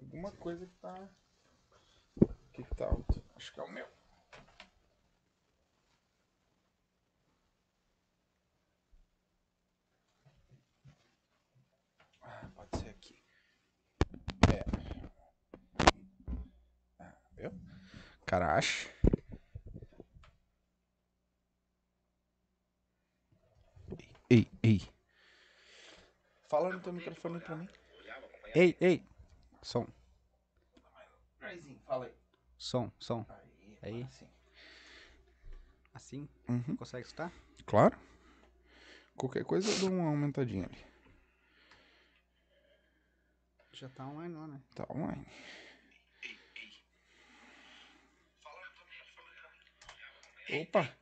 Alguma coisa que tá. Que tá alto? Acho que é o meu. Ah, pode ser aqui. É. Ah, viu? Cara, acha. Ei, ei. Fala no teu microfone pra mim. Ei, ei. Som, fala aí. som, som. Aí, Aí. agora sim. Assim? Uhum. Consegue escutar? Claro. Qualquer coisa eu dou uma aumentadinha ali. Já tá online lá, né? Tá online. Opa!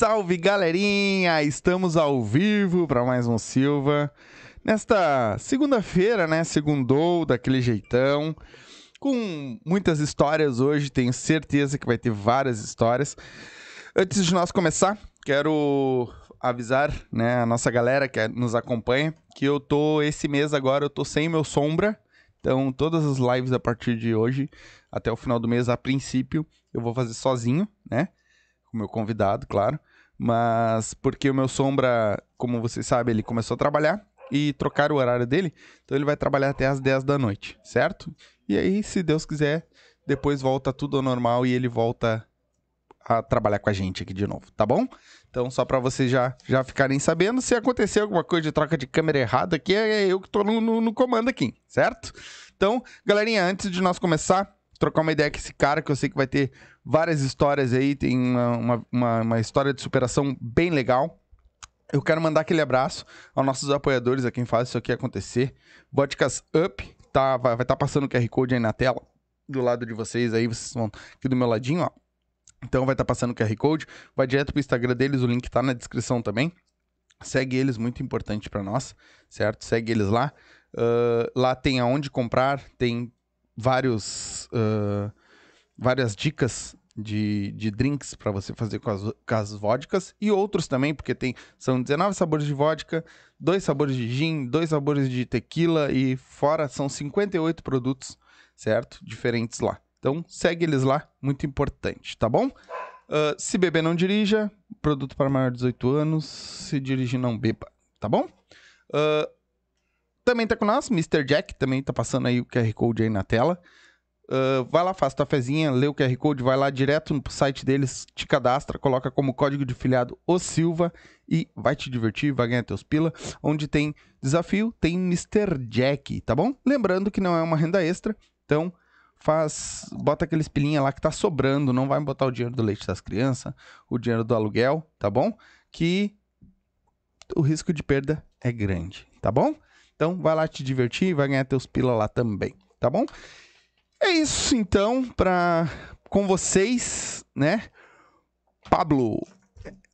Salve, galerinha! Estamos ao vivo para mais um Silva. nesta segunda-feira, né? Segundou, daquele jeitão. Com muitas histórias hoje, tenho certeza que vai ter várias histórias. Antes de nós começar, quero avisar, né, a nossa galera que nos acompanha, que eu tô esse mês agora, eu tô sem meu sombra. Então, todas as lives a partir de hoje, até o final do mês, a princípio, eu vou fazer sozinho, né? Com meu convidado, claro. Mas porque o meu sombra, como vocês sabem, ele começou a trabalhar e trocar o horário dele. Então ele vai trabalhar até as 10 da noite, certo? E aí, se Deus quiser, depois volta tudo ao normal e ele volta a trabalhar com a gente aqui de novo, tá bom? Então, só para vocês já, já ficarem sabendo, se acontecer alguma coisa de troca de câmera errada aqui, é eu que tô no, no, no comando aqui, certo? Então, galerinha, antes de nós começar, trocar uma ideia com esse cara, que eu sei que vai ter várias histórias aí, tem uma, uma, uma história de superação bem legal. Eu quero mandar aquele abraço aos nossos apoiadores, a quem faz isso aqui acontecer. Vodkas Up, tá, vai estar tá passando o QR Code aí na tela, do lado de vocês aí, vocês vão aqui do meu ladinho, ó. Então vai estar tá passando o QR Code, vai direto pro Instagram deles, o link tá na descrição também. Segue eles, muito importante para nós, certo? Segue eles lá. Uh, lá tem aonde comprar, tem vários, uh, várias dicas de, de drinks para você fazer com as, com as vodkas e outros também, porque tem são 19 sabores de vodka, dois sabores de gin, dois sabores de tequila e fora são 58 produtos, certo? Diferentes lá. Então segue eles lá, muito importante, tá bom? Uh, se beber, não dirija. Produto para maior de 18 anos. Se dirigir, não beba, tá bom? Uh, também tá com nós, Mr. Jack, também tá passando aí o QR Code aí na tela. Uh, vai lá, faz tua fezinha, lê o QR Code, vai lá direto no site deles, te cadastra, coloca como código de filiado o Silva e vai te divertir, vai ganhar teus pila. Onde tem desafio, tem Mr. Jack, tá bom? Lembrando que não é uma renda extra, então faz, bota aqueles pilinha lá que tá sobrando, não vai botar o dinheiro do leite das crianças, o dinheiro do aluguel, tá bom? Que o risco de perda é grande, tá bom? Então vai lá te divertir e vai ganhar teus pila lá também, tá bom? É isso então para com vocês, né? Pablo,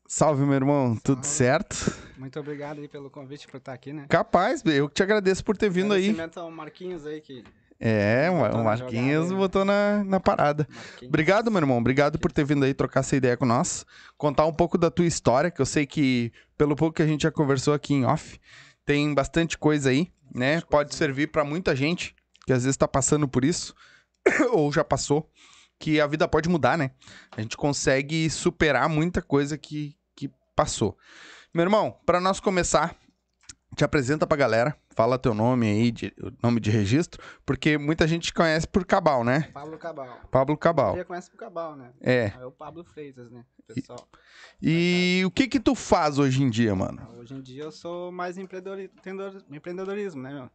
salve meu irmão, tudo salve. certo? Muito obrigado aí pelo convite por estar aqui, né? Capaz, eu que te agradeço por ter vindo aí. ao Marquinhos aí que é, o Marquinhos botou na, na parada. Marquinhos. Obrigado, meu irmão. Obrigado por ter vindo aí trocar essa ideia com nós. Contar um pouco da tua história, que eu sei que, pelo pouco que a gente já conversou aqui em off, tem bastante coisa aí, né? Pode servir para muita gente que às vezes tá passando por isso, ou já passou, que a vida pode mudar, né? A gente consegue superar muita coisa que, que passou. Meu irmão, para nós começar, te apresenta pra galera, fala teu nome aí, de, nome de registro, porque muita gente conhece por Cabal, né? Pablo Cabal. Pablo Cabal. Você conhece por Cabal, né? É. É o Pablo Freitas, né? Pessoal. E, e o que que tu faz hoje em dia, mano? Hoje em dia eu sou mais empreendedorismo, né, meu?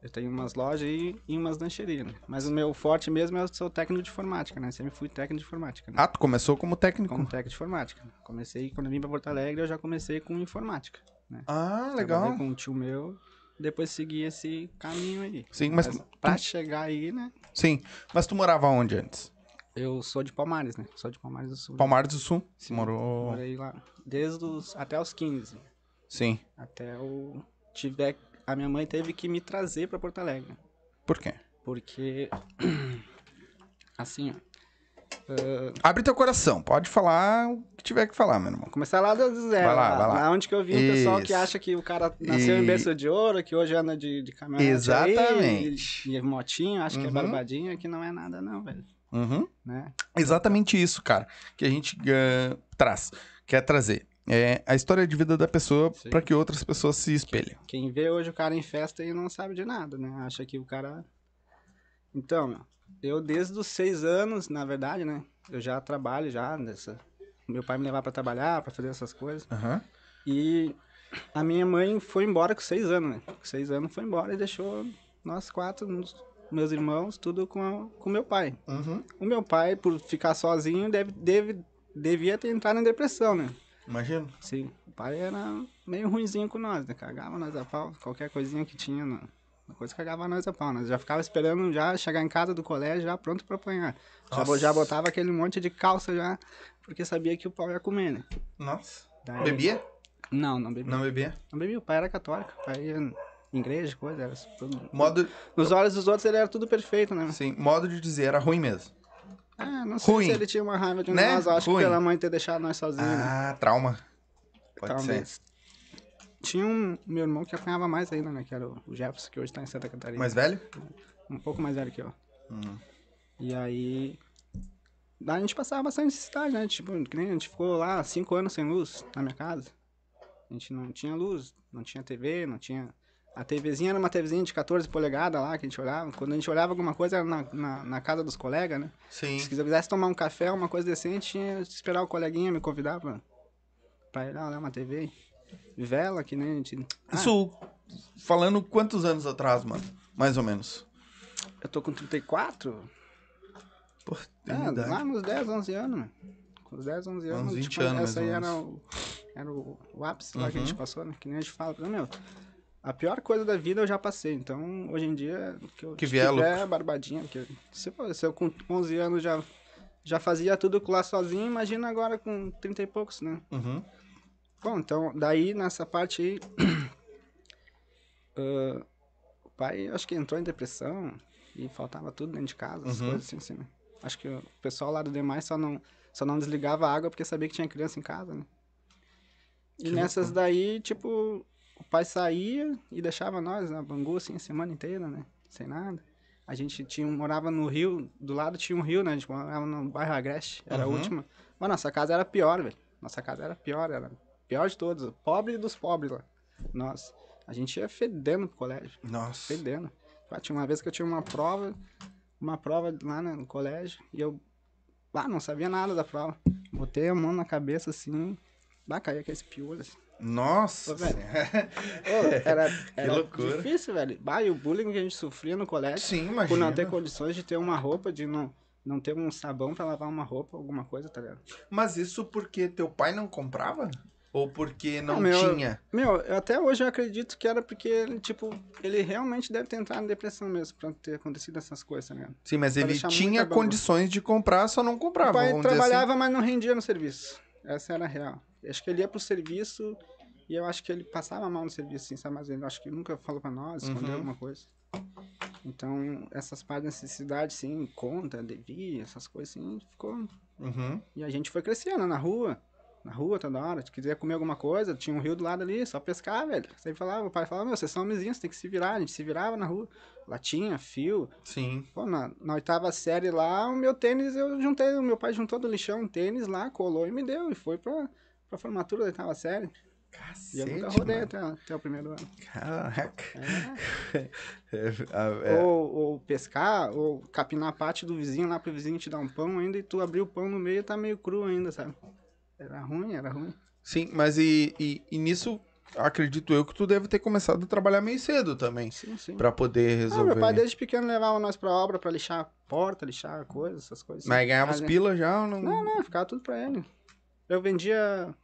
Eu tenho umas lojas e, e umas lancherias, né? Mas o meu forte mesmo é eu sou técnico de informática, né? Sempre fui técnico de informática. Né? Ah, tu começou como técnico? Como técnico de informática. Comecei, quando eu vim pra Porto Alegre, eu já comecei com informática. Né? Ah, legal. Trabalhei com um tio meu, depois segui esse caminho aí. Sim, mas... mas pra chegar aí, né? Sim, mas tu morava onde antes? Eu sou de Palmares, né? Sou de Palmares do Sul. Palmares do Sul? Sim, Morou... Morei lá. Desde os... até os 15. Sim. Até o... Tiver... A minha mãe teve que me trazer pra Porto Alegre. Por quê? Porque... assim, ó. Uh... Abre teu coração, pode falar o que tiver que falar, meu irmão. Começar lá do zero. Vai lá, vai lá. lá onde que eu vi o pessoal que acha que o cara nasceu e... em berço de ouro, que hoje anda de, de caminhonete Exatamente. Aí, e, e motinho, acha Uhum. que é barbadinha, que não é nada não, velho. Uhum. Né? Exatamente isso, cara, que a gente uh, traz, quer trazer. É a história de vida da pessoa para que outras pessoas se espelhem. Quem vê hoje o cara em festa e não sabe de nada, né? Acha que o cara... Então, meu, eu desde os seis anos, na verdade, né? Eu já trabalho já nessa... Meu pai me levava pra trabalhar, pra fazer essas coisas. Uhum. E a minha mãe foi embora com seis anos, né? Com seis anos foi embora e deixou nós quatro, meus irmãos, tudo com, a- com meu pai. Uhum. O meu pai, por ficar sozinho, deve, deve, devia ter entrado em depressão, né? Imagina. Sim, o pai era meio ruinzinho com nós, né? Cagava nós a pau, qualquer coisinha que tinha, né? Uma coisa cagava nós a pau. Nós já ficava esperando já chegar em casa do colégio, já pronto pra apanhar. Já, Nossa. já botava aquele monte de calça já, porque sabia que o pau ia comer, né? Nossa. Daí- Bebia? Não, não bebia. Não bebia? Não bebia, o pai era católico. O pai ia igreja, coisa, era tudo... Modo, Nos olhos dos outros ele era tudo perfeito, né? assim, modo de dizer, era ruim mesmo. Ah, não sei Ruim. se ele tinha uma raiva de Né? nós, acho Ruim. que pela mãe ter deixado nós sozinhos, né? Ah, trauma. Pode ser. Tinha um meu irmão que apanhava mais ainda, né? Que era o Jefferson, que hoje tá em Santa Catarina. Mais velho? Um pouco mais velho que eu. Hum. E aí. Daí a gente passava bastante necessidade, né? Tipo, que nem a gente ficou lá cinco anos sem luz na minha casa. A gente não tinha luz, não tinha TV, não tinha. A TVzinha era uma TVzinha de 14 polegadas lá que a gente olhava. Quando a gente olhava alguma coisa era na, na, na casa dos colegas, né? Sim. Se eu quisesse tomar um café, uma coisa decente, tinha que esperar o coleguinha me convidar pra, pra ir lá olhar uma TV. Vela, que nem a gente. Ah, Isso falando quantos anos atrás, mano? Mais ou menos. eu tô com 34? Pô, tem É, idade. lá nos 10, 11 anos, mano. Com os 10, 11 anos. Uns 20 tipo, anos, Essa aí era o, era o, o ápice lá que a Uhum. gente passou, né? Que nem a gente fala. Meu, a pior coisa da vida eu já passei. Então, hoje em dia, que eu Que vier é tiver barbadinha. Porque se, eu- se eu com 11 anos já, já fazia tudo lá sozinho, imagina agora com 30 e poucos, né? Uhum. Bom, então, daí nessa parte aí. ah, o pai, acho que entrou em depressão e faltava tudo dentro de casa, as Uhum. coisas assim, assim, né? Acho que o pessoal lá do demais só não, só não desligava a água porque sabia que tinha criança em casa, né? E Que nessas loucura. daí, tipo, o pai saía e deixava nós na Bangu, assim, a semana inteira, né? Sem nada. A gente tinha, morava no Rio, do lado tinha um rio, né? A gente morava no bairro Agreste, era a Uhum. última. Mas nossa casa era pior, velho. Nossa casa era pior, era pior de todos. Pobre dos pobres lá. Nossa, a gente ia fedendo pro colégio, Nossa. fedendo. Tinha uma vez que eu tinha uma prova, uma prova lá né, no colégio, e eu ah, não sabia nada da prova. Botei a mão na cabeça assim, lá caía aqueles piolhos. assim. Nossa. Ô, velho. Senhora. Ô, era era loucura. difícil, velho. Bah, e o bullying que a gente sofria no colégio, Sim, por imagina. não ter condições de ter uma roupa, de não, não ter um sabão pra lavar uma roupa, alguma coisa, tá ligado? Mas isso porque teu pai não comprava? Ou porque não Ah, meu, tinha? Meu, eu- até hoje eu acredito que era porque ele, tipo, ele realmente deve ter entrado em depressão mesmo pra ter acontecido essas coisas, ligado? Sim, mas pra ele tinha condições de comprar, só não comprava. o pai trabalhava, mas não rendia no serviço. Essa era a real. Acho que ele ia pro serviço e eu acho que ele passava mal no serviço, assim, sabe? Mas ele acho que nunca falou pra nós, escondeu Uhum. alguma coisa. Então, essas partes de necessidade, sim, conta, devia, essas coisas, assim, ficou assim. Uhum. E a gente foi crescendo na rua. Na rua toda hora. Se quiser comer alguma coisa, tinha um rio do lado ali, só pescar, velho. Sempre falava, o pai falava, meu, vocês são homenzinhos, tem que se virar. A gente se virava na rua. Latinha, fio. Sim. Pô, na, na oitava série lá, o meu tênis, eu juntei, o meu pai juntou do lixão um tênis lá, colou e me deu. E foi pra, pra formatura da oitava série. E Cacete, eu nunca rodei até, até o primeiro ano. Caraca. É. É, a- é, Ou, ou pescar, ou capinar a parte do vizinho lá pro vizinho te dar um pão ainda e tu abrir o pão no meio e tá meio cru ainda, sabe? Era ruim, era ruim. Sim, mas e, e, e nisso, acredito eu que tu deve ter começado a trabalhar meio cedo também. Sim, sim. Pra poder Ah, resolver. meu pai desde pequeno levava nós pra obra pra lixar a porta, lixar coisas, essas coisas. Mas ganhava os Mas, pila já ou não? Não, não, ficava tudo pra ele. Eu vendia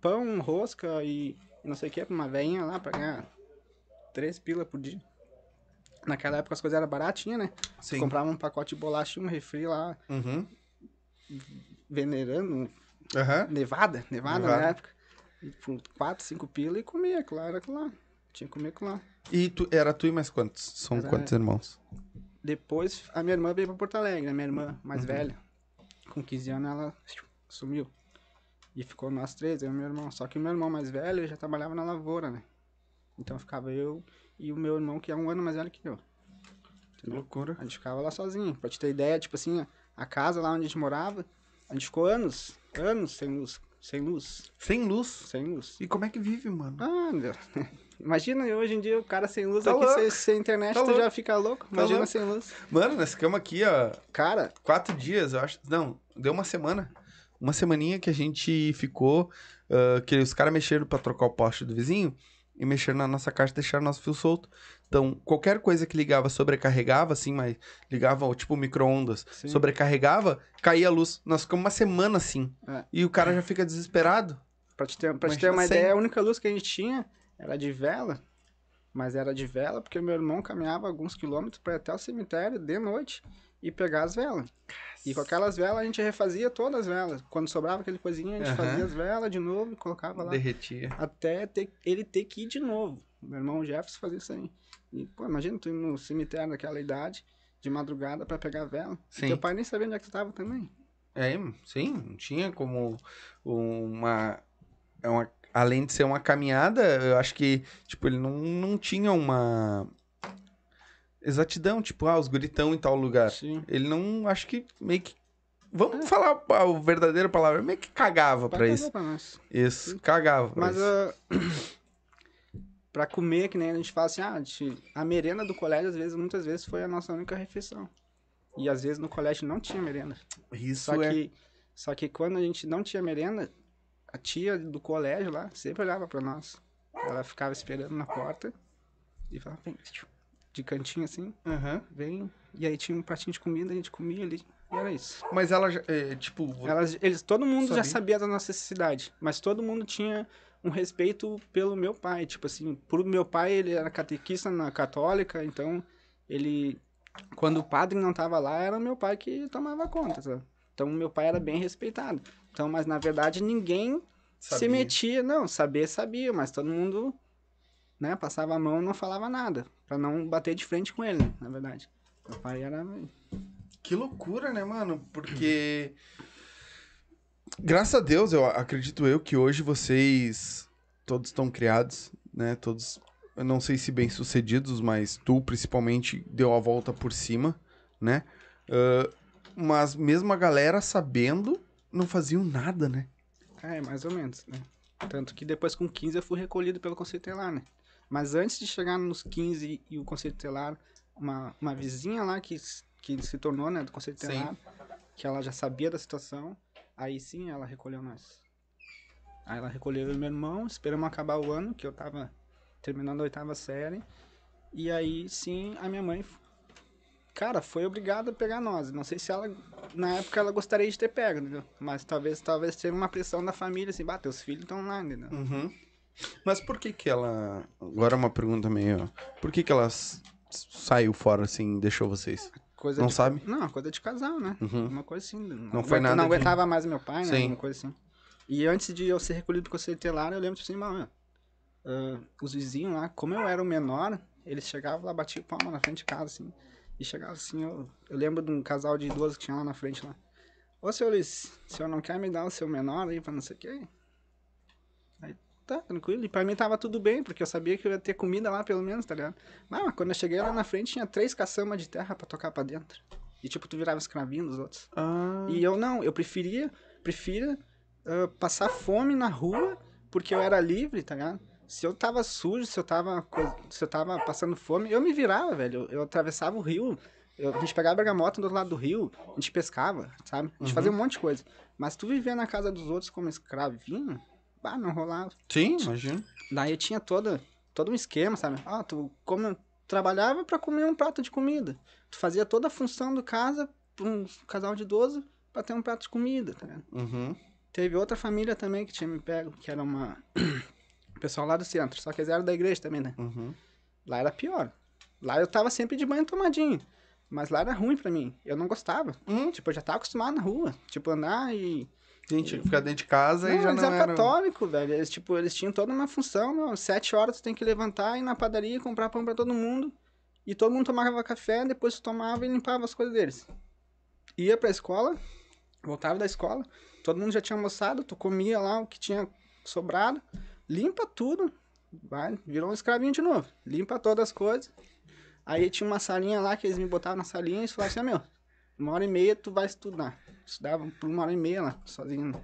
pão, rosca e não sei o que pra uma veinha lá pra ganhar três pila por dia. Naquela época as coisas eram baratinhas, né? Sim. Comprava um pacote de bolacha e um refri lá, Uhum. venerando, Aham. nevada, nevada, Nevada. na época. E por quatro, cinco pila e comia, aquilo lá. Tinha que comer aquilo lá. E tu, era tu e mais quantos? São Era- quantos irmãos? Depois a minha irmã veio pra Porto Alegre, a minha irmã Uhum. mais velha. Com 15 anos ela sumiu. E ficou nós três, eu e meu irmão. Só que o meu irmão mais velho já trabalhava na lavoura, né? Então ficava eu e o meu irmão, que é um ano mais velho que eu. Que loucura. A gente ficava lá sozinho. Pra te ter ideia, tipo assim, a casa lá onde a gente morava, a gente ficou anos, anos sem luz. Sem luz, Sem luz. sem luz. E como é que vive, mano? Ah, meu. Imagina hoje em dia o cara sem luz Tá aqui, sem, sem internet, Tá tu louco. já fica louco. Imagina louco. sem luz. Mano, nós ficamos aqui, ó, Cara, quatro dias, eu acho. Não, deu uma semana. Uma semaninha que a gente ficou, ah, que os caras mexeram pra trocar o poste do vizinho e mexeram na nossa caixa e deixaram nosso fio solto. Então, qualquer coisa que ligava sobrecarregava, assim, mas ligava, tipo, micro-ondas, sobrecarregava, caía a luz. Nós ficamos uma semana assim. É. E o cara já fica desesperado. Pra te ter, pra te ter uma sem. ideia, a única luz que a gente tinha era de vela. Mas era de vela, porque meu irmão caminhava alguns quilômetros para ir até o cemitério de noite e pegar as velas. E com aquelas velas a gente refazia todas as velas. Quando sobrava aquele coisinha, a gente Aham. fazia as velas de novo e colocava lá. Derretia. Até ter- ele ter que ir de novo. Meu irmão Jefferson fazia isso aí. E, pô, imagina tu ir no cemitério daquela idade, de madrugada, pra pegar a vela. E Sim. teu pai nem sabia onde é que tu tava também. É, sim, não tinha como uma, é uma. Além de ser uma caminhada, eu acho que, tipo, ele não, não tinha uma exatidão, tipo, ah, os guritão em tal lugar. Sim. Ele não, acho que meio que. Vamos falar a a verdadeira palavra, meio que cagava pra Pai isso. pra nós. Isso, cagava pra Mas isso. ah, pra comer, que nem a gente fala assim, ah, a gente- a merenda do colégio, às vezes, muitas vezes, foi a nossa única refeição. E às vezes no colégio não tinha merenda. Isso Só é. que, só que quando a gente não tinha merenda, a tia do colégio lá sempre olhava pra nós. Ela ficava esperando na porta e falava, vem, de cantinho assim, Aham. vem. E aí tinha um pratinho de comida, a gente comia ali. E era isso. Mas ela, é, tipo, Elas, eles, todo mundo já Sabia. sabia da nossa necessidade, mas todo mundo tinha um respeito pelo meu pai. Tipo assim, por meu pai, ele era catequista na católica, então ele. Quando o padre não tava lá, era meu pai que tomava conta, sabe? Então meu pai era bem respeitado. Então, mas na verdade ninguém se sabia. metia, não, saber sabia, mas todo mundo, né, passava a mão e não falava nada, Pra não bater de frente com ele, né, na verdade. Meu pai era Que loucura, né, mano? Porque. Graças a Deus, eu acredito eu que hoje vocês todos estão criados, né? Todos, eu não sei se bem sucedidos, mas tu principalmente deu a volta por cima, né? Ah, mas mesmo a galera sabendo, não faziam nada, né? É, mais ou menos, né? Tanto que depois com 15 eu fui recolhido pelo Conselho Telar, né? Mas antes de chegar nos 15 e o Conselho Telar, uma, uma vizinha lá que, que se tornou, né, do Conselho Sim. Telar, que ela já sabia da situação, aí sim ela recolheu nós. Aí ela recolheu eu e meu irmão, esperamos acabar o ano, que eu tava terminando a oitava série, e aí sim a minha mãe, cara, foi obrigada a pegar nós. Não sei se ela na época ela gostaria de ter pego, entendeu? Mas talvez, talvez seja uma pressão da família, assim, bah, teus filhos estão lá, entendeu? Uhum. Mas por que que ela... Agora uma pergunta meio... Por que que ela saiu fora, assim, deixou vocês? Coisa Não de, sabe? Não, coisa de casal, né? Uhum. Uma coisa assim. Não foi nada Não de- aguentava mais meu pai, né? Sim. Uma coisa assim. E antes de eu ser recolhido pro conselho telar, eu lembro tipo assim, mano, ah, os vizinhos lá, como eu era o menor, eles chegavam lá, batiam palma na frente de casa, assim. E chegava assim, eu, eu lembro de um casal de idosos que tinha lá na frente lá. Ô, senhor Luiz, o senhor não quer me dar o seu menor aí pra não sei o quê? Aí, tá, tranquilo. E pra mim tava tudo bem, porque eu sabia que eu ia ter comida lá, pelo menos, tá ligado? Mas, mas quando eu cheguei lá na frente, tinha três caçamas de terra pra tocar pra dentro. E, tipo, tu virava escravinho dos outros. Ah... E eu não, eu preferia, prefira ah, passar fome na rua, porque eu era livre, tá ligado? Se eu tava sujo, se eu tava, se eu tava passando fome, eu me virava, velho. Eu, eu atravessava o rio, eu- a gente pegava bergamota do outro lado do rio, a gente pescava, sabe? A gente Uhum. fazia um monte de coisa. Mas tu viver na casa dos outros como escravinho, bah, não rolava. Sim, imagino. Daí tinha toda, todo um esquema, sabe? Ah, tu come, trabalhava pra comer um prato de comida. Tu fazia toda a função do casa pra um casal de idoso pra ter um prato de comida, tá ligado? Uhum. Teve outra família também que tinha me pego, que era uma. Pessoal lá do centro, só que eles eram da igreja também, né? Uhum. Lá era pior. Lá eu tava sempre de banho tomadinho. Mas lá era ruim pra mim. Eu não gostava. Hum, Tipo, eu já tava acostumado na rua. Tipo, andar e. gente, ficar dentro de casa Não, e já eles não eram era... católicos, velho. Eles, tipo, eles tinham toda uma função, meu. Sete horas tu tem que levantar, ir na padaria, comprar pão pra todo mundo. E todo mundo tomava café, depois tu tomava e limpava as coisas deles. Ia pra escola, voltava da escola, todo mundo já tinha almoçado, tu comia lá o que tinha sobrado, limpa tudo, vai, virou um escravinho de novo. Limpa todas as coisas. Aí tinha uma salinha lá que eles me botavam na salinha e falavam assim, ah, meu, uma hora e meia tu vai estudar. Estudava por uma hora e meia lá, sozinho.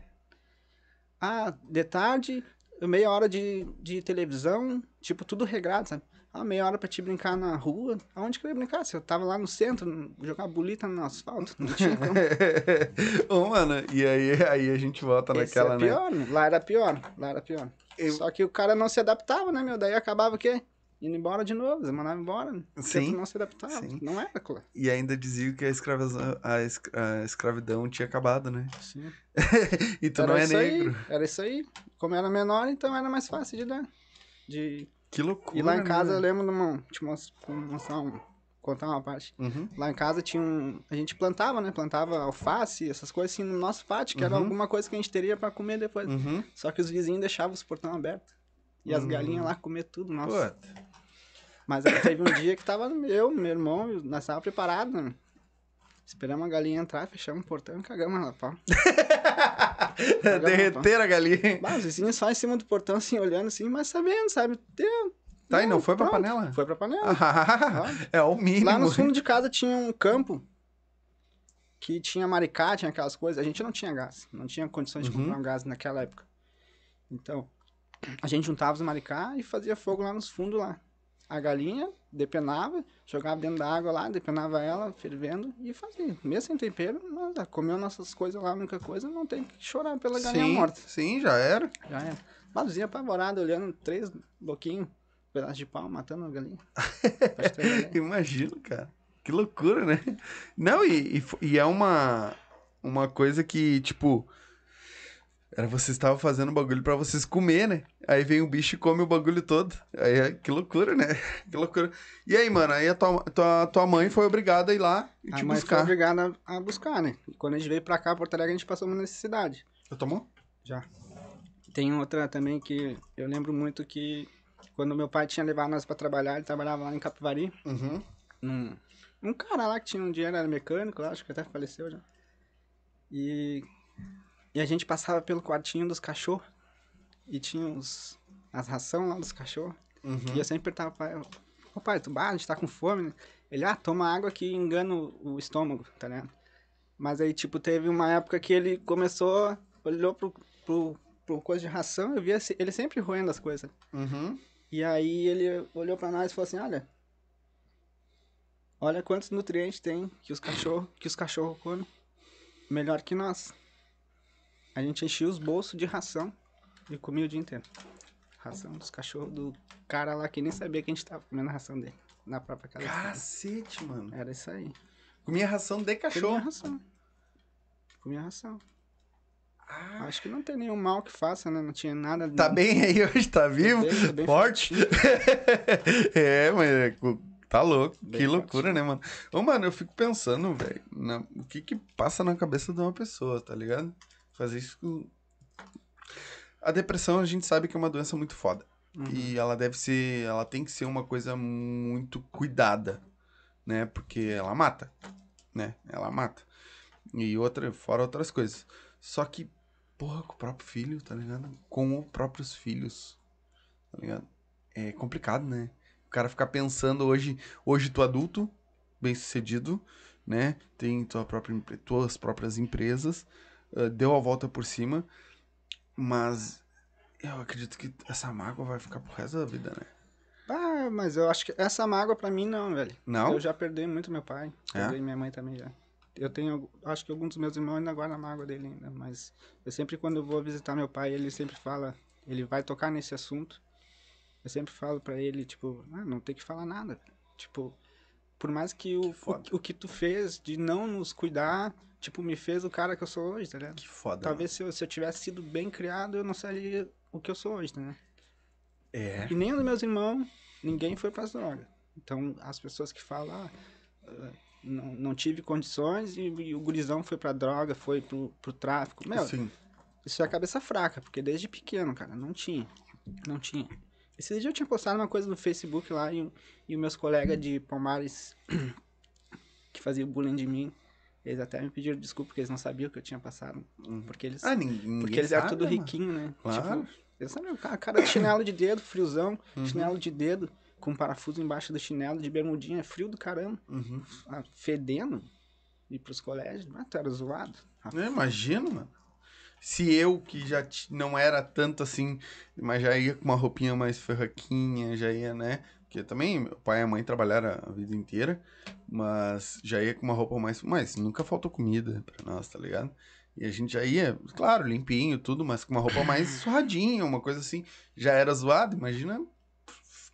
Ah, de tarde, meia hora de, de televisão, tipo, tudo regrado, sabe? Ah, meia hora pra te brincar na rua. Aonde que eu ia brincar? Se eu tava lá no centro, jogar bolita no asfalto, não tinha como. Ô, mano, e aí, aí a gente volta Esse naquela, é né? pior, né? Lá era pior, lá era pior. Eu- Só que o cara não se adaptava, né, meu? Daí acabava o quê? Indo embora de novo, eles mandavam embora. né? Sim, não se adaptava. sim. Não era, claro. E ainda diziam que a, a, esc- a escravidão tinha acabado, né? Sim. E tu era não é negro. Aí, era isso aí. Como era menor, então era mais fácil de dar. De Que loucura. E lá em né, casa eu velho? lembro de uma. Te mos- mostrar um, contar uma parte. Uhum. Lá em casa tinha um. A gente plantava, né? Plantava alface, essas coisas assim no nosso pátio, que era Uhum. alguma coisa que a gente teria pra comer depois. Uhum. Só que os vizinhos deixavam os portão abertos. E as Hum. galinhas lá comer tudo, nossa. Puta. Mas aí teve um dia que tava eu, meu irmão, nós tava preparado, né? Esperamos a galinha entrar, fechamos o portão e cagamos ela, pau. Derreter a galinha. Bah, os vizinhos só em cima do portão, assim, olhando assim, mas sabendo, sabe? Deu, Tá, e não foi pra pronto. panela? Foi pra panela. Ah, é o mínimo. Lá no fundo de casa tinha um campo que tinha maricá, tinha aquelas coisas. A gente não tinha gás, não tinha condições de Uhum. comprar um gás naquela época. Então, a gente juntava os maricá e fazia fogo lá nos fundos lá. A galinha depenava, jogava dentro da água lá, depenava ela, fervendo e fazia. Mesmo sem tempero, nós comeu nossas coisas lá, a única coisa, não tem que chorar pela galinha sim, morta. sim, já era. Já era. Baluzinha apavorada, olhando três louquinhos, pedaço de pau, matando a galinha. Imagino, cara. Que loucura, né? Não, e, e, e é uma, uma coisa que, tipo. Era vocês estavam fazendo bagulho pra vocês comer, né? Aí vem o bicho e come o bagulho todo. Aí é, que loucura, né? Que loucura. E aí, mano, aí a tua, tua, tua mãe foi obrigada a ir lá e A te mãe foi buscar. obrigada a buscar, né? E quando a gente veio pra cá, Porto Alegre, a gente passou uma necessidade. Eu tomou? Já. Tem outra também que eu lembro muito que quando meu pai tinha levado nós pra trabalhar, ele trabalhava lá em Capivari. Uhum. Num, um cara lá que tinha um dinheiro, era mecânico, acho que até faleceu já. E, e a gente passava pelo quartinho dos cachorros e tinha os, as ração lá dos cachorros. Uhum. E eu sempre perguntava pro pai, ô pai, tu, gente tá com fome? Ele, ah, toma água que engana o, o estômago, tá ligado? Mas aí, tipo, teve uma época que ele começou, olhou pro, pro, pro coisa de ração, eu via ele sempre roendo as coisas. Uhum. E aí ele olhou pra nós e falou assim, olha, olha quantos nutrientes tem que os cachorros, que os cachorros comem, melhor que nós. A gente enchia os bolsos de ração e comia o dia inteiro. Ração dos cachorros do cara lá que nem sabia que a gente tava comendo a ração dele. Na própria casa. Cacete, mano. Era isso aí. Comia ração de Comia cachorro. ração. Comia ração. Ah, Acho que não tem nenhum mal que faça, né? Não tinha nada. tá bem aí hoje, tá vivo? bem- tô bem forte? é, mas é tá louco. Bem que forte. loucura, né, mano? Ô, mano, eu fico pensando, velho, na- o que que passa na cabeça de uma pessoa, tá ligado? Fazer isso com... A depressão, a gente sabe que é uma doença muito foda. Uhum. E ela deve ser, ela tem que ser uma coisa muito cuidada, né? Porque ela mata, né? Ela mata. E outra, fora outras coisas. Só que, porra, com o próprio filho, tá ligado? Com os próprios filhos, tá ligado? É complicado, né? O cara ficar pensando hoje, hoje tu adulto, bem sucedido, né? Tem tua própria, tuas próprias empresas, ah, deu a volta por cima, mas eu acredito que essa mágoa vai ficar pro resto da vida, né? Ah, mas eu acho que essa mágoa pra mim não, velho. Não? Eu já perdi muito meu pai. É? Perdi minha mãe também já. Eu tenho, acho que alguns dos meus irmãos ainda guardam a mágoa dele ainda, mas eu sempre quando eu vou visitar meu pai, ele sempre fala, ele vai tocar nesse assunto. Eu sempre falo pra ele, tipo, ah, não tem que falar nada. Tipo, por mais que o, foda. o, o que tu fez de não nos cuidar, tipo, me fez o cara que eu sou hoje, tá ligado? Que foda. Talvez se eu, se eu tivesse sido bem criado, eu não seria o que eu sou hoje, tá ligado? É. E nem dos meus irmãos, ninguém foi pras drogas. Então, as pessoas que falam, ah, ah, não, não tive condições e, e o gurizão foi pra droga, foi pro, pro tráfico. Meu, Sim. isso é cabeça fraca, porque desde pequeno, cara, não tinha. Não tinha. Esse dia eu tinha postado uma coisa no Facebook lá e, e os meus colegas de Palmares que faziam bullying de mim, eles até me pediram desculpa porque eles não sabiam que eu tinha passado. Porque eles, Ah, ninguém porque eles eram sabe, tudo mano. riquinho, né? Claro. Tipo, eles sabiam, cara, cara de chinelo de dedo, friozão, Uhum. chinelo de dedo, com parafuso embaixo do chinelo, de bermudinha, frio do caramba, Uhum. ah, fedendo, ir pros colégios, mas tu era zoado. Eu imagino, mano. Se eu, que já não era tanto assim, mas já ia com uma roupinha mais ferraquinha, já ia, né? Porque também meu pai e a mãe trabalharam a vida inteira, mas já ia com uma roupa mais. Mas nunca faltou comida pra nós, tá ligado? E a gente já ia, claro, limpinho, tudo, mas com uma roupa mais surradinha, uma coisa assim. Já era zoado, imagina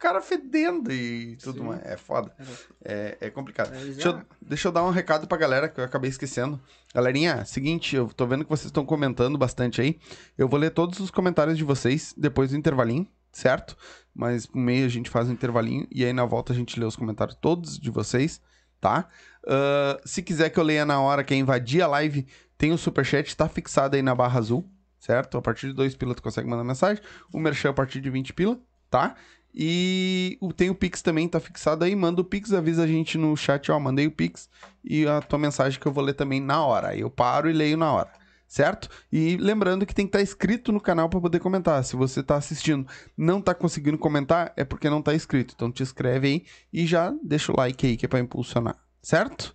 os caras fedendo e tudo Sim. mais. É foda. Era- É, é complicado. Deixa eu, já- deixa eu dar um recado pra galera que eu acabei esquecendo. Galerinha, seguinte, eu tô vendo que vocês estão comentando bastante aí. Eu vou ler todos os comentários de vocês depois do intervalinho, certo? Mas no meio a gente faz um intervalinho e aí na volta a gente lê os comentários todos de vocês, tá? Uh, se quiser que eu leia na hora, quer invadir a live, tem o superchat, tá fixado aí na barra azul, certo? A partir de 2 pila tu consegue mandar mensagem. O merchan a partir de 20 pila, tá? E tem o Pix também, tá fixado aí. Manda o Pix, avisa a gente no chat, ó, mandei o Pix e a tua mensagem que eu vou ler também na hora. Aí eu paro e leio na hora, certo? E lembrando que tem que estar inscrito no canal para poder comentar. Se você tá assistindo, não tá conseguindo comentar, é porque não tá inscrito. Então te inscreve aí e já deixa o like aí que é pra impulsionar, certo?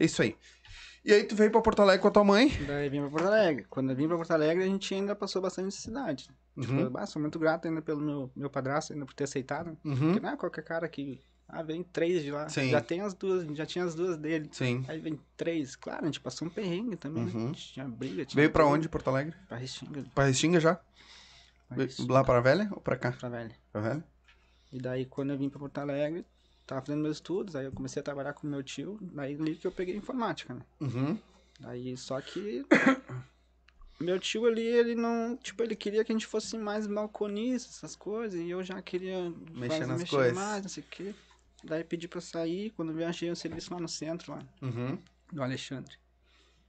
É isso aí. E aí tu veio pra Porto Alegre com a tua mãe? Daí vim pra Porto Alegre. Quando eu vim pra Porto Alegre, a gente ainda passou bastante necessidade. Tipo, Uhum. bah, sou muito grato ainda pelo meu, meu padrasto, ainda por ter aceitado. Uhum. Porque não é qualquer cara que. Ah, vem três de lá. Sim. Já tem as duas, já tinha as duas dele. Sim. Aí vem três. Claro, a gente passou um perrengue também, Uhum. né? Tinha briga, tinha. Veio pra onde, Porto Alegre? Pra Restinga. Pra Restinga já? pra Restinga, Lá pra velha ou pra cá? pra velha. Pra velha? E daí, quando eu vim pra Porto Alegre, tava fazendo meus estudos, aí eu comecei a trabalhar com meu tio, daí ali que eu peguei informática, né? Uhum. Daí, só que. meu tio ali, ele não. Tipo, ele queria que a gente fosse mais balconista, essas coisas, e eu já queria Mexer fazer- nas mexer coisas. mais, não sei o quê. Daí pedi pra sair, quando eu achei um serviço lá no centro, lá, Uhum. do Alexandre.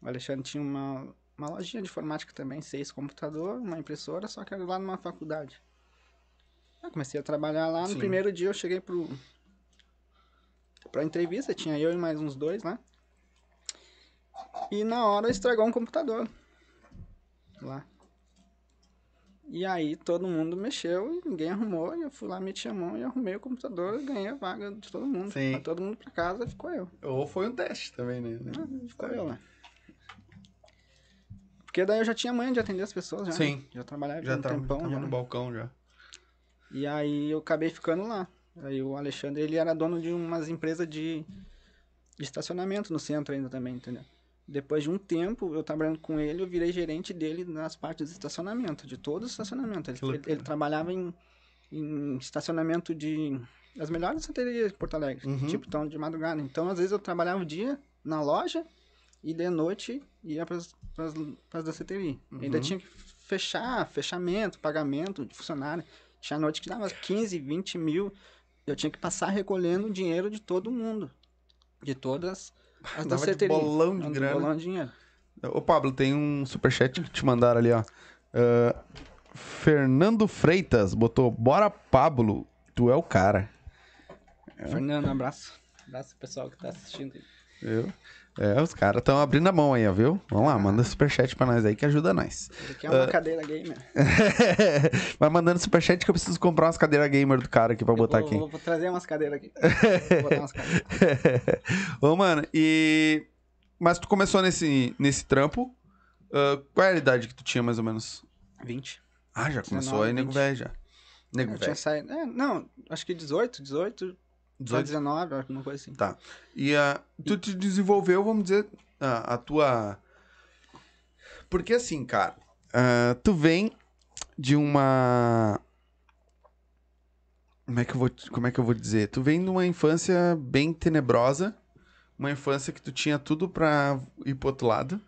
O Alexandre tinha uma, uma lojinha de informática também, seis computador, uma impressora, só que era lá numa faculdade. Eu comecei a trabalhar lá, no Sim. primeiro dia eu cheguei pro... Pra entrevista, tinha eu e mais uns dois lá. E na hora estragou um computador. Lá. E aí todo mundo mexeu e ninguém arrumou. E eu fui lá, meti a mão e arrumei o computador e ganhei a vaga de todo mundo. Sim. Foi todo mundo pra casa, ficou eu. Ou foi um teste também, né? Ah, ficou eu lá. Porque daí eu já tinha manha de atender as pessoas já. Sim. né? Já trabalhava Já um tava, tempão já. no balcão já. E aí eu acabei ficando lá. Aí o Alexandre, ele era dono de umas empresas de, de estacionamento no centro ainda também, entendeu? Depois de um tempo, eu trabalhando com ele, eu virei gerente dele nas partes de estacionamento, de todo o estacionamento. Ele, ele, ele trabalhava em, em estacionamento de... As melhores santerias de Porto Alegre, Uhum. tipo, então, de madrugada. Então, às vezes, eu trabalhava o dia na loja e de noite ia para as danceterias. Ainda Uhum. tinha que fechar, fechamento, pagamento de funcionário. Tinha noite que dava 15, 20 mil. Eu tinha que passar recolhendo dinheiro de todo mundo. De todas as de danceterias. bolão de grana. Bolão de dinheiro. Ô, Pablo, tem um superchat que te mandaram ali, ó. Ah, Fernando Freitas botou: Bora, Pablo, tu é o cara. Fernando, um abraço. Abraço pro pessoal que tá assistindo. aí. Viu? É, os caras estão abrindo a mão aí, ó, viu? Vamos lá, manda superchat pra nós aí que ajuda nós. Ele quer uma cadeira gamer. Vai mandando superchat que eu preciso comprar umas cadeiras gamer do cara aqui pra botar vou, aqui. Vou, trazer umas cadeiras aqui. vou botar umas cadeiras. Ô, mano, e. Mas tu começou nesse, nesse trampo. ah, qual era a idade que tu tinha, mais ou menos? 20. Ah, já começou 19, aí, nego 20. velho já. Nego Eu velho. saído. É, não, acho que 18, 18, 18. 19, alguma coisa assim. Tá. E ah, tu te desenvolveu, vamos dizer, a, a tua. Porque assim, cara, ah, tu vem de uma. Como é, que eu vou, como é que eu vou dizer? Tu vem de uma infância bem tenebrosa, uma infância que tu tinha tudo pra ir pro outro lado,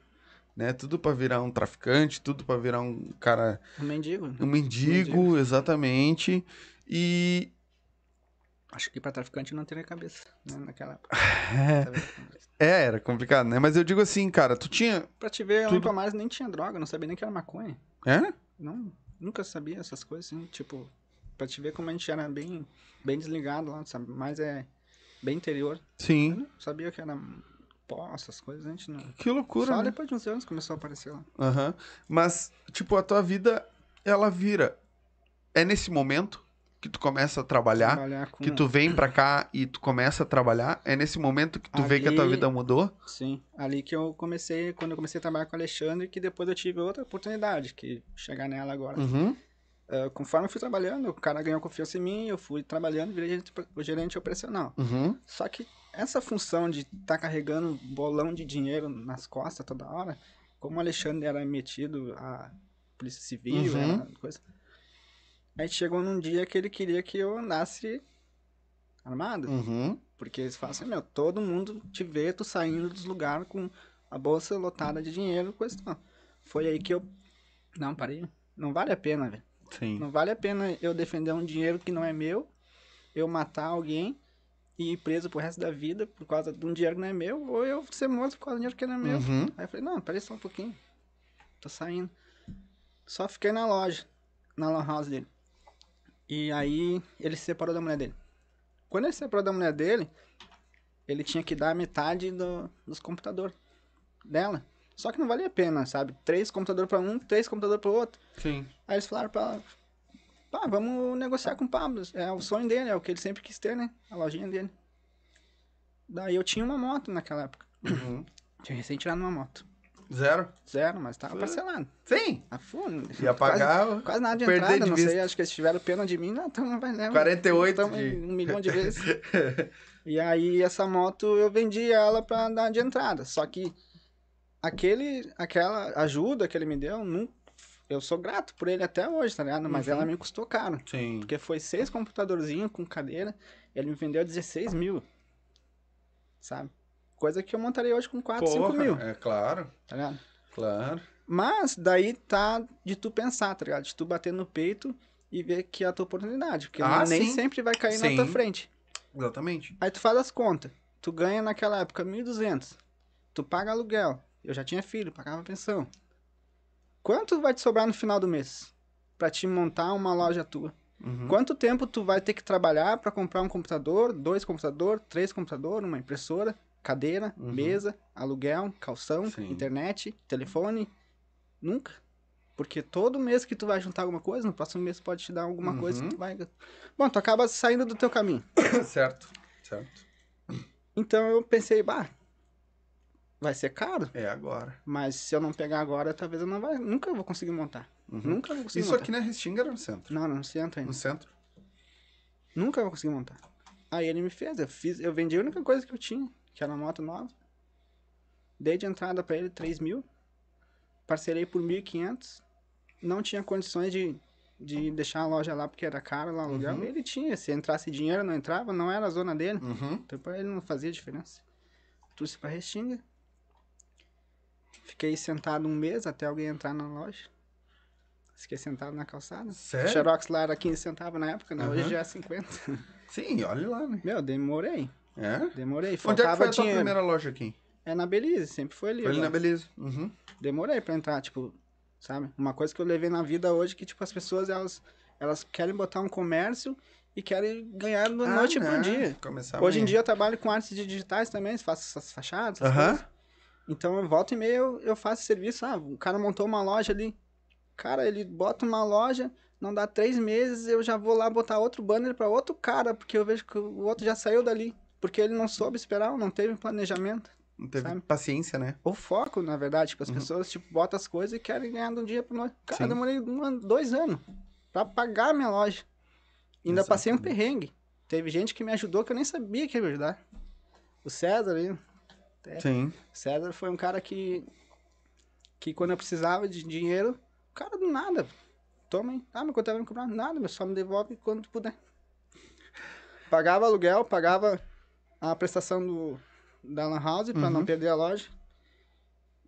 né? Tudo pra virar um traficante, tudo pra virar um cara Um mendigo. um mendigo, exatamente. E Acho que pra traficante não teria cabeça, né, naquela época. é, era complicado, né? Mas eu digo assim, cara, tu tinha, Pra te ver, Tudo. Palmares nem tinha droga, não sabia nem que era maconha. é? Não, nunca sabia essas coisas, assim, tipo, pra te ver como a gente era bem, bem desligado lá, sabe? Mas é bem interior. Eu Sim. não sabia que era pó, essas coisas, a gente não... Que loucura, Só né? depois de uns anos começou a aparecer lá. Aham. Mas, tipo, a tua vida, ela vira. É nesse momento que tu começa a trabalhar, Trabalhar com... que tu vem pra cá e tu começa a trabalhar. É nesse momento que tu vê que a tua Ali- vida mudou. Sim, ali que eu comecei, quando eu comecei a trabalhar com o Alexandre, que depois eu tive outra oportunidade, que chegar nela agora. Uhum. Ah, conforme eu fui trabalhando, o cara ganhou confiança em mim, eu fui trabalhando, virei gerente- gerente operacional. Uhum. Só que essa função de estar tá carregando bolão de dinheiro nas costas toda hora, como o Alexandre era metido a Polícia Civil, Uhum. era Aí chegou num dia que ele queria que eu andasse armado. Uhum. Porque eles falam assim, meu, todo mundo te vê tu saindo dos lugares com a bolsa lotada de dinheiro, coisa tal. Foi aí que eu. Não, parei. Não vale a pena, velho. Sim. Não vale a pena eu defender um dinheiro que não é meu, eu matar alguém e ir preso pro resto da vida por causa de um dinheiro que não é meu, ou eu ser morto por causa de um dinheiro que não é meu. Uhum. Aí eu falei, não, peraí só um pouquinho. Tô saindo. Só fiquei na loja, na lan house dele. E aí ele se separou da mulher dele. Quando ele se separou da mulher dele, ele tinha que dar metade do, dos computadores dela. Só que não valia a pena, sabe? Três computadores pra um, três computadores pro outro. Sim. Aí eles falaram pra ela, pá, vamos negociar com o Pablo. É o sonho dele, é o que ele sempre quis ter, né? A lojinha dele. Daí eu tinha uma moto naquela época. Uhum. Tinha recém tirado uma moto. Zero? Zero, mas tava Foi. parcelado. Sim. A fundo. Ia pagar Quase, quase nada de entrada, de não vista. sei. Acho que eles tiveram pena de mim. Não, então não vai levar. 48 Tamo de- Um milhão de vezes. E aí essa moto eu vendi ela pra dar de entrada. Só que aquele, aquela ajuda que ele me deu, não, eu sou grato por ele até hoje, tá ligado? Mas Uhum. ela me custou caro. Sim. Porque foi seis computadorzinhos com cadeira, ele me vendeu 16 mil. Sabe? Coisa que eu montaria hoje com 4, 5 Porra, mil, É claro, tá ligado? claro. Mas daí tá de tu pensar, tá ligado? De tu bater no peito e ver que é a tua oportunidade. Porque Ah, nem sim. sempre vai cair Sim. na tua frente. Exatamente. Aí tu faz as contas. Tu ganha naquela época 1.200. Tu paga aluguel. Eu já tinha filho, pagava pensão. Quanto vai te sobrar no final do mês? Pra te montar uma loja tua? Uhum. Quanto tempo tu vai ter que trabalhar pra comprar um computador, dois computadores, três computadores, uma impressora, cadeira, Uhum. mesa, aluguel, calção, Sim. internet, telefone? Nunca. Porque todo mês que tu vai juntar alguma coisa, no próximo mês pode te dar alguma coisa Uhum. que tu vai... Bom, tu acaba saindo do teu caminho. certo, certo. Então eu pensei, bah, vai ser caro, É agora. mas se eu não pegar agora, talvez eu não vai, nunca vou conseguir montar. Uhum. Nunca vou conseguir Isso montar. aqui na Restinga era no centro. Não, não senta ainda. No centro? Nunca vou conseguir montar. Aí ele me fez, eu fiz, eu vendi a única coisa que eu tinha, que era uma moto nova. Dei de entrada pra ele 3 mil. Parcelei por 1.500. Não tinha condições de, de deixar a loja lá porque era caro lá o aluguel. Uhum. Ele tinha, se entrasse dinheiro não entrava, não era a zona dele. Uhum. Então pra ele não fazia diferença. Trouxe pra Restinga. Fiquei sentado um mês até alguém entrar na loja. Fiquei sentado na calçada. Sério? O Xerox lá era 15 centavos na época, né? Hoje Aham. já é 50. Sim, olha lá, né? Meu, demorei. É? Demorei. Onde é que foi a tua dinheiro. primeira loja aqui? É na Belize, sempre foi ali. Foi ali na. Beleza. Uhum. Demorei pra entrar, tipo, sabe? Uma coisa que eu levei na vida hoje que, tipo, as pessoas, elas, elas querem botar um comércio e querem ganhar da Ah, noite né? pro dia. Começar Hoje em dia eu trabalho com artes digitais também, faço essas fachadas, essas coisas. Então eu volto e meio eu, eu faço serviço. Ah, o cara montou uma loja ali. Cara, ele bota uma loja, não dá três meses, eu já vou lá botar outro banner pra outro cara, porque eu vejo que o outro já saiu dali. Porque ele não soube esperar, não teve planejamento. Não teve sabe? paciência, né? Ou foco, na verdade. Tipo, as Uhum. pessoas, tipo, botam as coisas e querem ganhar de um dia pro outro. Cara, Sim. eu demorei um dois anos pra pagar a minha loja. Ainda passei um Exatamente. perrengue. Teve gente que me ajudou que eu nem sabia que ia me ajudar. O César aí. É. Sim. César foi um cara que. Que quando eu precisava de dinheiro, o cara do nada. Toma aí. Ah, mas quanto vai me cobrar? Nada, mas só me devolve quando puder. Pagava aluguel, pagava a prestação do, da Lan House não Uhum. perder a loja.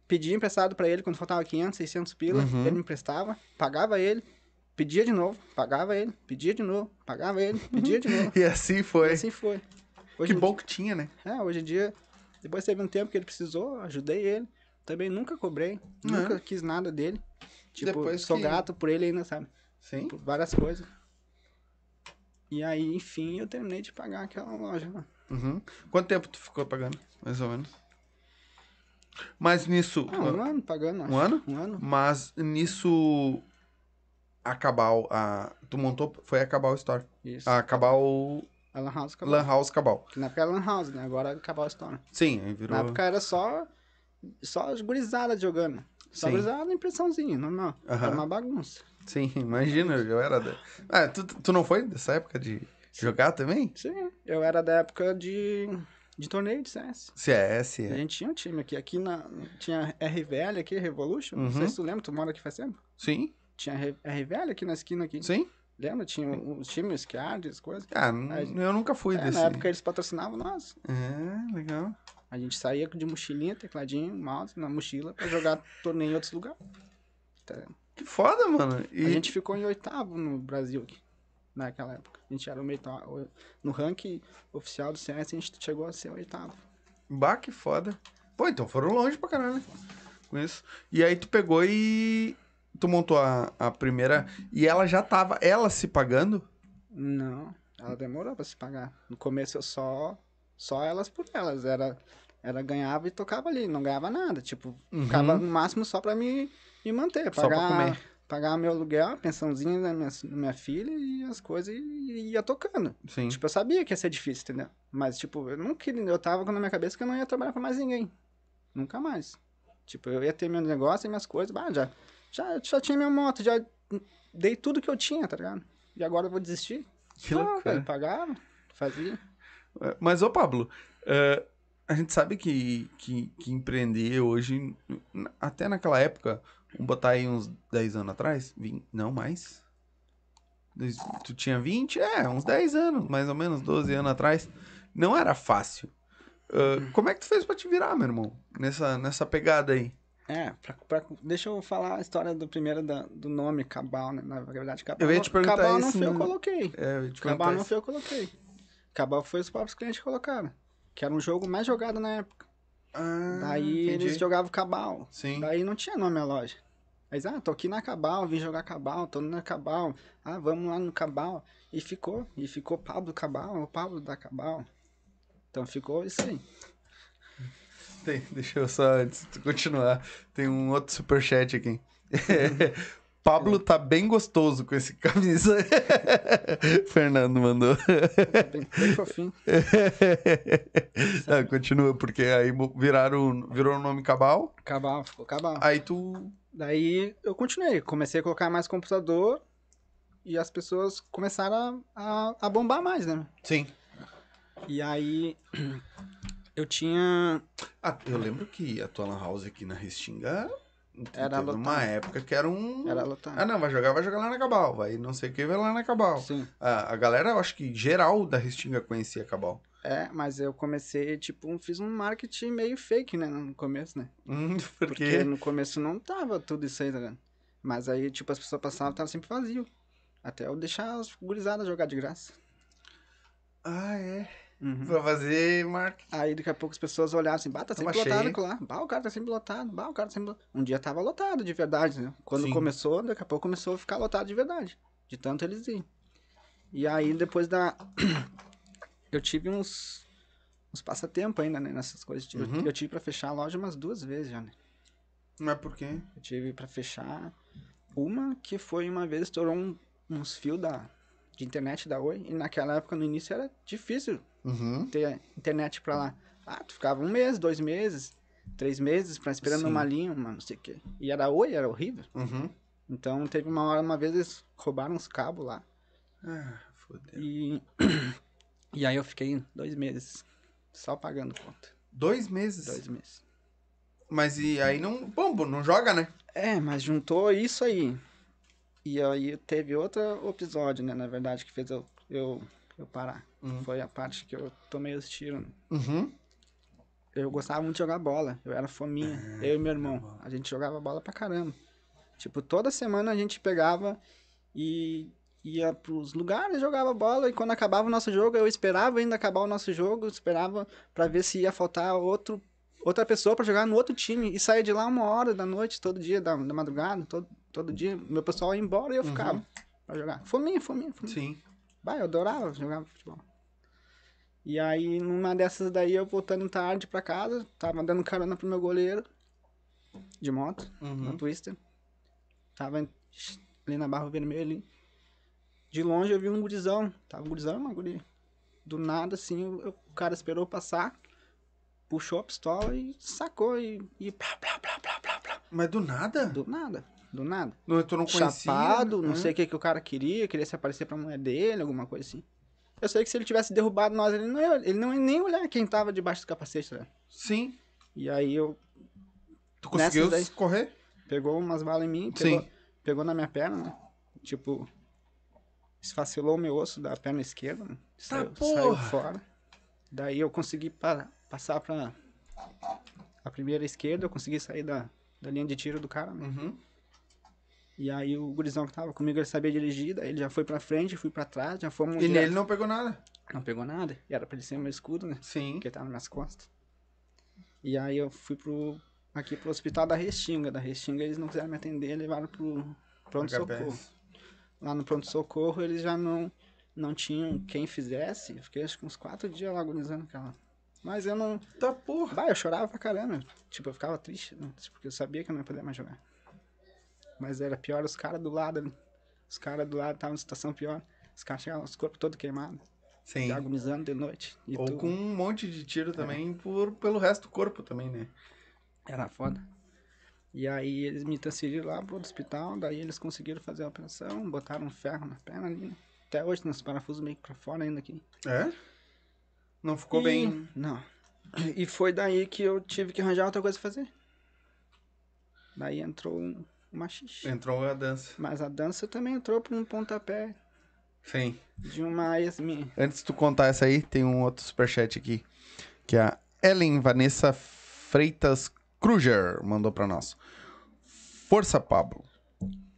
Pedia emprestado pra ele quando faltava 500, 600 pila. Uhum. Ele me emprestava, pagava ele, pedia de novo, pagava ele, pedia de novo, pagava ele, pedia de novo. E assim foi. E assim foi. Hoje que bom que tinha, né? é, hoje em dia, depois teve um tempo que ele precisou, ajudei ele. Também nunca cobrei, nunca quis nada dele. Tipo, Depois sou que- grato por ele ainda, sabe? Sim. Por várias coisas. E aí, enfim, eu terminei de pagar aquela loja lá. Uhum. Quanto tempo tu ficou pagando? Mais ou menos. Mas nisso. Ah, um ano pagando. Um ano? Um ano. Mas nisso. Acabar a. Tu montou. Foi acabar o store. Isso. Acabar o. A Lan House acabou. Lan House Cabal. Que na época era Lan House, né? Agora acabou a história. Sim, aí virou. Na época era só. Só as gurizadas jogando. Só Sim. gurizada impressãozinha, normal. Era uma bagunça. Sim, imagina, eu era. Ah, tu, tu não foi dessa época de jogar também? Sim, eu era da época de, de torneio de CS. CS, A é. gente tinha um time aqui. Aqui na, tinha RVL aqui, Revolution. Não Uhum. sei se tu lembra, tu mora aqui faz tempo. Sim, Tinha RVL aqui na esquina aqui. sim. Lembra? Tinha os times, Scards, coisas. Ah, Aí- eu nunca fui É, desse. na época eles patrocinavam nós. É, legal. A gente saía de mochilinha, tecladinho, mouse na mochila pra jogar torneio em outros lugares. Tá. Que foda, mano. E... A gente ficou em oitavo no Brasil aqui, naquela época. A gente era o oitavo. No ranking oficial do CS, a gente chegou a ser oitavo. Bah, que foda. Pô, então foram longe pra caralho, né? Com isso. E aí tu pegou e. Tu montou a, a primeira. E ela já tava. Ela se pagando? Não, ela demorou pra se pagar. No começo eu só. Só elas por elas. Era. Era ganhava e tocava ali, não ganhava nada. Tipo, Uhum. ficava no máximo só pra me, me manter. Só pra Pagar, comer. Pagar meu aluguel, a pensãozinha da minha, minha filha e as coisas e, ia tocando. Sim. Tipo, eu sabia que ia ser difícil, entendeu? Mas, tipo, eu não queria. Eu tava na minha cabeça que eu não ia trabalhar pra mais ninguém. Nunca mais. Tipo, eu ia ter meu negócio e minhas coisas. Bah, já, já, já tinha minha moto, já dei tudo que eu tinha, tá ligado? E agora eu vou desistir? Que loucura. velho, pagava, fazia. É, Mas, ô Pablo, é, a gente sabe que, que, que empreender hoje, até naquela época, vamos botar aí uns 10 anos atrás, 20, não mais. Tu tinha 20? É, uns 10 anos, mais ou menos, 12 anos atrás. Não era fácil. Ah, como é que tu fez pra te virar, meu irmão? Nessa, nessa pegada aí. É, pra, pra- deixa eu falar a história do primeiro da- do nome, Cabal, né? Na verdade, Cabal. Eu ia não- te perguntar Cabal não isso foi eu que coloquei. É, eu Cabal não isso. foi eu que coloquei. Cabal foi os próprios clientes que colocaram. Que era um jogo mais jogado na época. Ah, Daí entendi. eles jogavam Cabal. Sim. Daí não tinha nome a loja. Mas, ah, tô aqui na Cabal, vim jogar Cabal, tô na Cabal. Ah, vamos lá no Cabal. E ficou. E ficou Pablo Cabal, o Pablo da Cabal. Então ficou isso aí. Tem, deixa eu só, antes de continuar, tem um outro superchat aqui. Pablo tá bem gostoso com esse camisa. Fernando mandou. Bem, bem fofinho. Continua, porque aí viraram, virou o nome Cabal. Cabal, ficou Cabal. Aí tu. Daí eu continuei. Comecei a colocar mais computador. E as pessoas começaram a, a, a bombar mais, né? Sim. E aí eu tinha. Ah, eu lembro que a tua Lan House aqui na Restinga Era teve uma lotada. época que era um. Era Ah, lotado. não, vai jogar, vai jogar lá na Cabal. Vai não sei o que, vai lá na Cabal. Sim. A, a galera, eu acho que geral da Restinga conhecia Cabal. É, mas eu comecei, tipo, fiz um marketing meio fake, né? No começo, né? Hum, Porque porque. no começo não tava tudo isso aí, tá ligado? Mas aí, tipo, as pessoas passavam tava sempre vazio. Até eu deixar as gurizadas jogar de graça. Ah, é. Uhum. Pra fazer marketing. Aí daqui a pouco as pessoas olhavam assim, bah, tá Tava sempre lotado cheio. lá. Bah, o cara tá sempre lotado, bah, o cara tá sempre lotado. Um dia tava lotado de verdade, né? Quando Sim. começou, daqui a pouco começou a ficar lotado de verdade. De tanto eles irem. E aí depois da. eu tive uns. uns passatempos ainda, né? Nessas coisas. Eu- Uhum. Eu, tive pra fechar a loja umas duas vezes já, né? Não é porque. Eu tive pra fechar uma que foi uma vez estourou um- uns fios da, de internet da Oi. E naquela época, no início, era difícil Uhum. ter internet pra lá. Ah, tu ficava um mês, dois meses, três meses pra esperando Sim. uma linha, uma não sei o quê. E era Oi, era horrível. Uhum. Então teve uma hora, uma vez eles roubaram uns cabos lá. Ah, fodeu. E, e aí eu fiquei dois meses só pagando conta. Dois meses. Dois meses. Mas e aí não. Bom, não joga, né? É, mas juntou isso aí. E aí teve outro episódio, né, na verdade, que fez eu, eu, eu parar. Uhum. Foi a parte que eu tomei os tiros. Uhum. Eu gostava muito de jogar bola. Eu era fominha. eu e meu irmão. A gente jogava bola pra caramba. Tipo, toda semana a gente pegava e ia pros lugares, jogava bola. E quando acabava o nosso jogo, eu esperava ainda acabar o nosso jogo. Esperava pra ver se ia faltar outro, outra pessoa pra jogar no outro time. E saía de lá uma hora da noite, todo dia, da, da madrugada, todo, todo dia. Meu pessoal ia embora e eu Uhum. ficava pra jogar. Fominha, fominha, fominha. Sim. Vai, eu adorava jogar futebol. E aí, numa dessas daí, eu voltando tarde pra casa, tava dando carona pro meu goleiro de moto, no Uhum. Twister. Tava ali na Barra Vermelha ali. De longe eu vi um gurizão. Tava um gurizão e uma guria. Do nada, assim, eu- o cara esperou passar, puxou a pistola e sacou e... e plá, plá, plá, plá, plá, plá. Mas do nada? Do nada, do nada. Não, tu não conhecia? Chapado, não Hã? sei o que, que o cara queria, queria se aparecer pra mulher dele, alguma coisa assim. Eu sei que se ele tivesse derrubado nós, ele não ia, ele não ia nem olhar quem tava debaixo do capacete, né? Sim. E aí eu Tu conseguiu daí. correr? pegou umas balas em mim, pegou, Sim. pegou na minha perna, né? Tipo, esfacelou o meu osso da perna esquerda, né? Saiu, saiu Tá porra! fora. Daí eu consegui pa- passar pra a primeira esquerda, eu consegui sair da, da linha de tiro do cara, né? Uhum. E aí o gurizão que tava comigo, ele sabia dirigir, daí ele já foi pra frente, fui pra trás, já fomos... E direto. nele não pegou nada. Não pegou nada. E era pra ele ser meu escudo, né? Sim. Porque tava nas minhas costas. E aí eu fui pro... Aqui pro hospital da Restinga. Da Restinga eles não quiseram me atender, levaram pro pronto-socorro. Lá no pronto-socorro eles já não, não tinham quem fizesse. Eu fiquei acho que uns quatro dias lá agonizando aquela... Mas eu não... Tá porra. Bah, eu chorava pra caramba. Tipo, eu ficava triste, né? Porque eu sabia que eu não ia poder mais jogar. Mas era pior os caras do lado ali. Os caras do lado estavam em situação pior. Os caras chegavam com os corpos todos queimados. Sim. agonizando de noite. E Ou tu- com um monte de tiro também por, pelo resto do corpo também, né? Era foda. E aí eles me transferiram lá pro hospital, daí eles conseguiram fazer a operação, botaram um ferro na perna ali. né? Até hoje tem uns parafusos meio que pra fora ainda aqui. É? Não ficou E- bem. Não. E foi daí que eu tive que arranjar outra coisa pra fazer. Daí entrou um, um machixe. Entrou a dança. Mas a dança também entrou por um pontapé Sim. de uma ex minha. Antes de tu contar essa aí, tem um outro superchat aqui. Que a Ellen Vanessa Freitas Kruger mandou pra nós. Força, Pablo.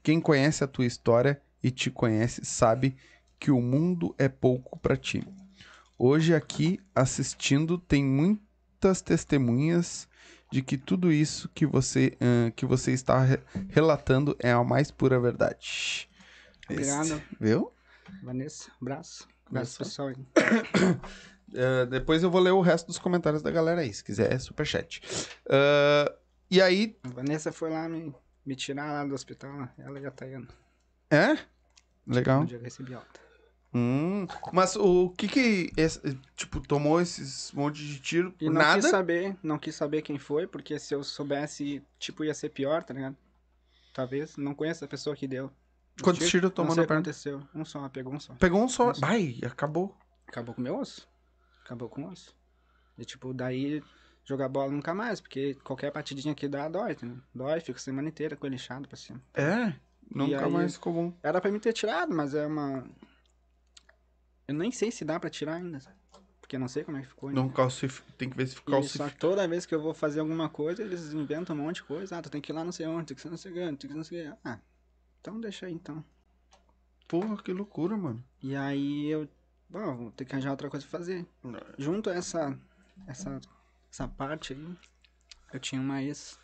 Quem conhece a tua história e te conhece sabe que o mundo é pouco pra ti. Hoje aqui assistindo tem muitas testemunhas de que tudo isso que você, ahn, que você está re- relatando é a mais pura verdade. Obrigado, Esse- viu? Vanessa. Abraço. Abraço, pessoal. aí. Uh, depois eu vou ler o resto dos comentários da galera aí, se quiser, é superchat. Uh, e aí, A Vanessa foi lá me, me tirar lá do hospital, ela e a Tayana. é? Legal. Um dia eu recebi alta. Hum, mas o que que, esse- tipo, tomou esses monte de tiro E não nada? quis saber, não quis saber quem foi, porque se eu soubesse, tipo, ia ser pior, tá ligado? Talvez, não conheço a pessoa que deu. os Quantos tiros, não tomou na perna? aconteceu. Um só, pegou um só. Pegou um só. Nossa. Vai, acabou. Acabou com o meu osso. Acabou com o osso. E, tipo, daí jogar bola nunca mais, porque qualquer partidinha que dá, dói, entendeu? Dói, fica a semana inteira com ele inchado pra cima. É, nunca mais ficou bom. Era pra me ter tirado, mas é uma... Eu nem sei se dá pra tirar ainda, sabe? Porque eu não sei como é que ficou ainda. Não calcif... Tem que ver se calcifica. só toda vez que eu vou fazer alguma coisa, eles inventam um monte de coisa. Ah, tu tem que ir lá não sei onde, tem que ser não sei onde, tem que não sei onde. Ah, então deixa aí então. Porra, que loucura, mano. E aí eu, bom, vou ter que arranjar outra coisa pra fazer. Junto a essa, essa, essa parte aí, eu tinha uma ex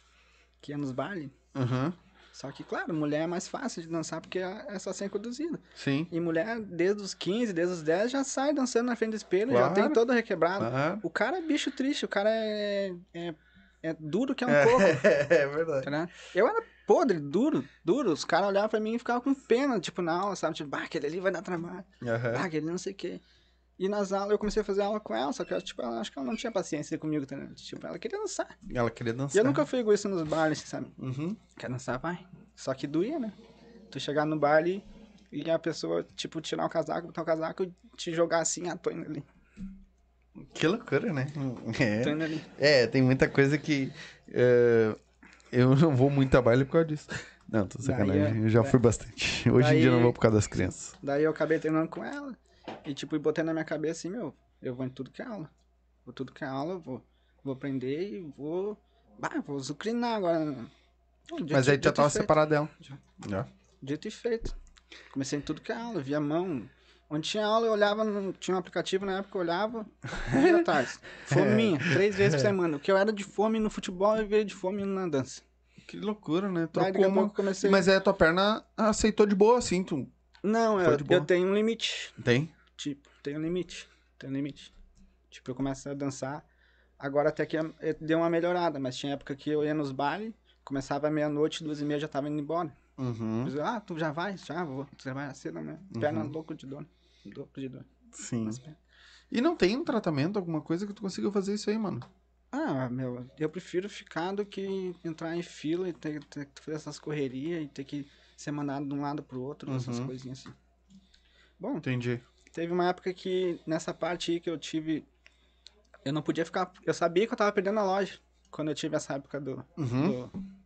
que ia nos bailes. Aham, Só que, claro, mulher é mais fácil de dançar porque é só ser conduzida. sim. E mulher, desde os 15, desde os 10, já sai dançando na frente do espelho, já Claro. tem todo requebrado. Aham. O cara é bicho triste, o cara é, é, é duro que é um coco. É, verdade. ligado? Eu era podre, duro, duro. Os caras olhavam pra mim e ficavam com pena, tipo, na aula, sabe? Tipo, bah, aquele ali vai dar trabalho. Aham. Ah, aquele não sei o quê. E nas aulas eu comecei a fazer aula com ela, só que eu, tipo, ela, acho que ela não tinha paciência comigo? Tipo, ela queria dançar. Ela queria dançar. E eu nunca fui egoísta nos bailes, sabe? Uhum. Quer dançar, vai. Só que doía, né? Tu chegar no baile e a pessoa, tipo, tirar o casaco, botar o casaco e te jogar assim, ah, tô indo ali. Que loucura, né? É. Tô indo ali. É, tem muita coisa que. é, eu não vou muito a baile por causa disso. Não, tô sacanagem. Daí eu já é. fui bastante. Hoje em dia eu não Daí- vou por causa das crianças. Daí eu acabei treinando com ela e, tipo, e botei na minha cabeça assim, meu, eu vou em tudo que é aula. Vou tudo que é aula, vou, vou aprender e vou. Bah, vou zucrinar agora. dito- Mas aí já tava separado dela. Já. Já. Dito e feito. Comecei em tudo que é aula, via mão. Onde tinha aula, eu olhava, no- tinha um aplicativo na época, eu olhava, via atrás. Fome minha, três vezes por semana. O que eu era de fome no futebol, eu veio de fome na dança. Que loucura, né? Daí eu comecei. Mas aí a tua perna aceitou de boa, assim, tu. Não, Foi eu, eu tenho um limite. Tem? Tipo, tem um limite. Tem um limite. Tipo, eu começo a dançar. Agora até que eu- eu deu uma melhorada, mas tinha época que eu ia nos bailes, começava meia-noite, duas e meia, já tava indo embora. Uhum. Dizia, ah, tu já vai? Já vou. Você vai cedo, né? Perna Uhum. louco de dor. Louco de dor. Sim. pernas. E não tem um tratamento, alguma coisa que tu consiga fazer isso aí, mano? Ah, meu, eu prefiro ficar do que entrar em fila e ter, ter que fazer essas correrias e ter que ser mandado de um lado pro outro, essas Uhum. coisinhas assim. Bom, Entendi. Teve uma época que, nessa parte aí que eu tive. Eu não podia ficar. Eu sabia que eu tava perdendo a loja. Quando eu tive essa época do. Uhum. do-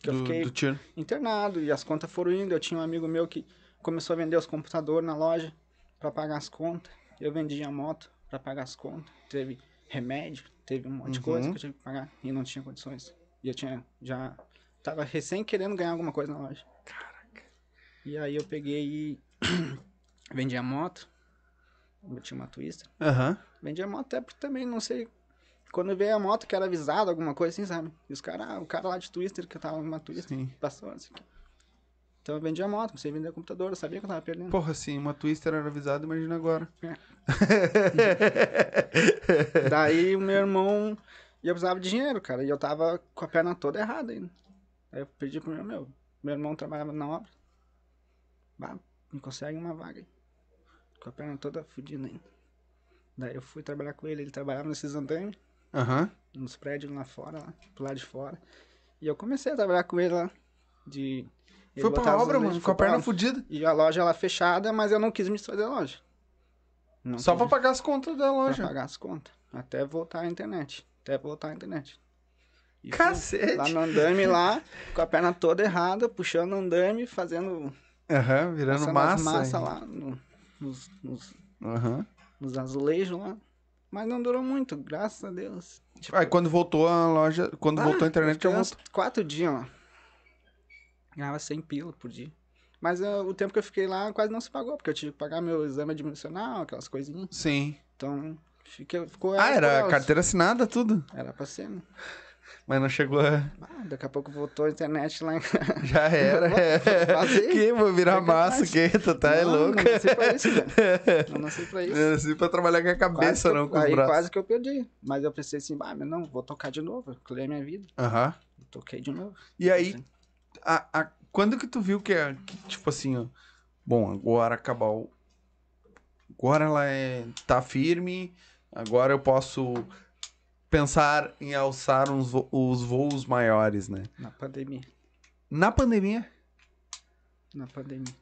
que eu do, fiquei do internado e as contas foram indo. Eu tinha um amigo meu que começou a vender os computadores na loja pra pagar as contas. Eu vendia a moto pra pagar as contas. Teve remédio, teve um monte de coisa Uhum. que eu tive que pagar e não tinha condições. E eu tinha já. Tava recém querendo ganhar alguma coisa na loja. E aí eu peguei e vendia moto. Eu tinha uma Twister. Aham. Vendia moto até porque também, não sei. Quando veio a moto que era avisado, alguma coisa assim, sabe? E os caras, o cara lá de Twister, que eu tava numa Twister, Sim. passou assim. Então eu vendia moto, comecei a vender computador, eu sabia que eu tava perdendo. Porra, sim, uma Twister era avisada, imagina agora. Daí o meu irmão ia precisava de dinheiro, cara, e eu tava com a perna toda errada ainda. Aí eu pedi pro meu, meu, meu irmão trabalhava na obra. Bah, me consegue uma vaga aí. Com a perna toda fodida ainda. Daí eu fui trabalhar com ele, ele trabalhava nesses andames, Aham. nos prédios lá fora, lá, pro lado de fora. E eu comecei a trabalhar com ele lá, de... ele Foi pra obra, mano, com a pra perna obra. fudida. E a loja lá fechada, mas eu não quis me desfazer da loja. Não Só quis pra pagar as contas da pra loja. pagar as contas. Até voltar à internet. Até voltar à internet. E Cacete. Lá no andame lá, com a perna toda errada, puxando o andame, fazendo Aham, virando passando massa. as massa hein? lá no- nos, nos, Aham. nos azulejos lá. Mas não durou muito, graças a Deus. Tipo, Aí quando voltou a loja, quando ah, voltou a eu internet, eu uns quatro dias lá. Ganhava 100 pila por dia. Mas ah, o tempo que eu fiquei lá quase não se pagou, porque eu tive que pagar meu exame admissional, aquelas coisinhas. Sim. Então, fiquei, ficou Ah, era elas. carteira assinada, tudo. Era pra ser, né? Mas não chegou a... Ah, daqui a pouco voltou a internet lá em Já era. Vou fazer. que vou virar massa, que tu tá é Não, louco. Não nasci pra isso, velho. Não nasci pra isso. Nasci pra trabalhar com a cabeça, não com aí braços. quase que eu perdi. Mas eu pensei assim, ah, mas não, vou tocar de novo. Criei minha vida. Aham. Toquei de novo. E aí, a, a- quando que tu viu que, é- que, tipo assim, ó, bom, agora acabar o... Agora ela é, tá firme, agora eu posso pensar em alçar uns os voos maiores, né? Na pandemia. Na pandemia? Na pandemia.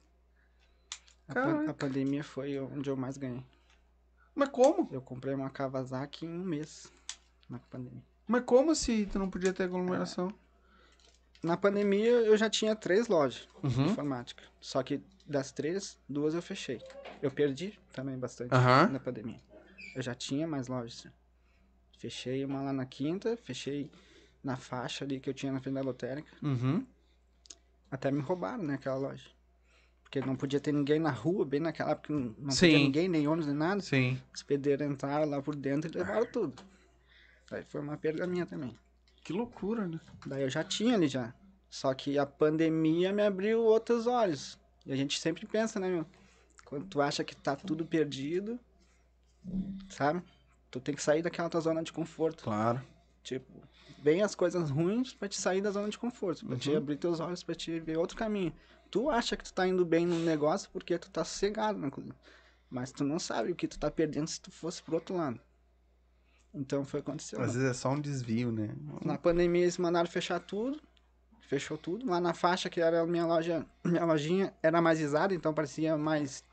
A, pan- a pandemia foi onde eu mais ganhei. Mas como? Eu comprei uma Kawasaki em um mês. Na pandemia. Mas como se tu não podia ter aglomeração? Na pandemia eu já tinha três lojas de Uhum. informática. Só que das três, duas eu fechei. Eu perdi também bastante Aham. na pandemia. Eu já tinha mais lojas. Fechei uma lá na quinta, fechei na faixa ali que eu tinha na frente da lotérica. Uhum. Até me roubaram, né, aquela loja. Porque não podia ter ninguém na rua, bem naquela época não, não Sim. podia ninguém, nem ônibus, nem nada. Sim. Os pedreiros entraram lá por dentro e levaram tudo. Aí foi uma perda minha também. Que loucura, né? Daí eu já tinha ali já. Só que a pandemia me abriu outros olhos. E a gente sempre pensa, né, meu? Quando tu acha que tá tudo perdido, sabe? Tu tem que sair daquela tua zona de conforto. Claro. Tipo, vem as coisas ruins pra te sair da zona de conforto, pra te Uhum. abrir teus olhos, pra te ver outro caminho. Tu acha que tu tá indo bem no negócio porque tu tá sossegado na coisa. Mas tu não sabe o que tu tá perdendo se tu fosse pro outro lado. Então foi o que aconteceu. Às vezes é só um desvio, né? Na pandemia eles mandaram fechar tudo. Fechou tudo. Lá na faixa, que era a minha loja, minha lojinha, era mais visada, então parecia mais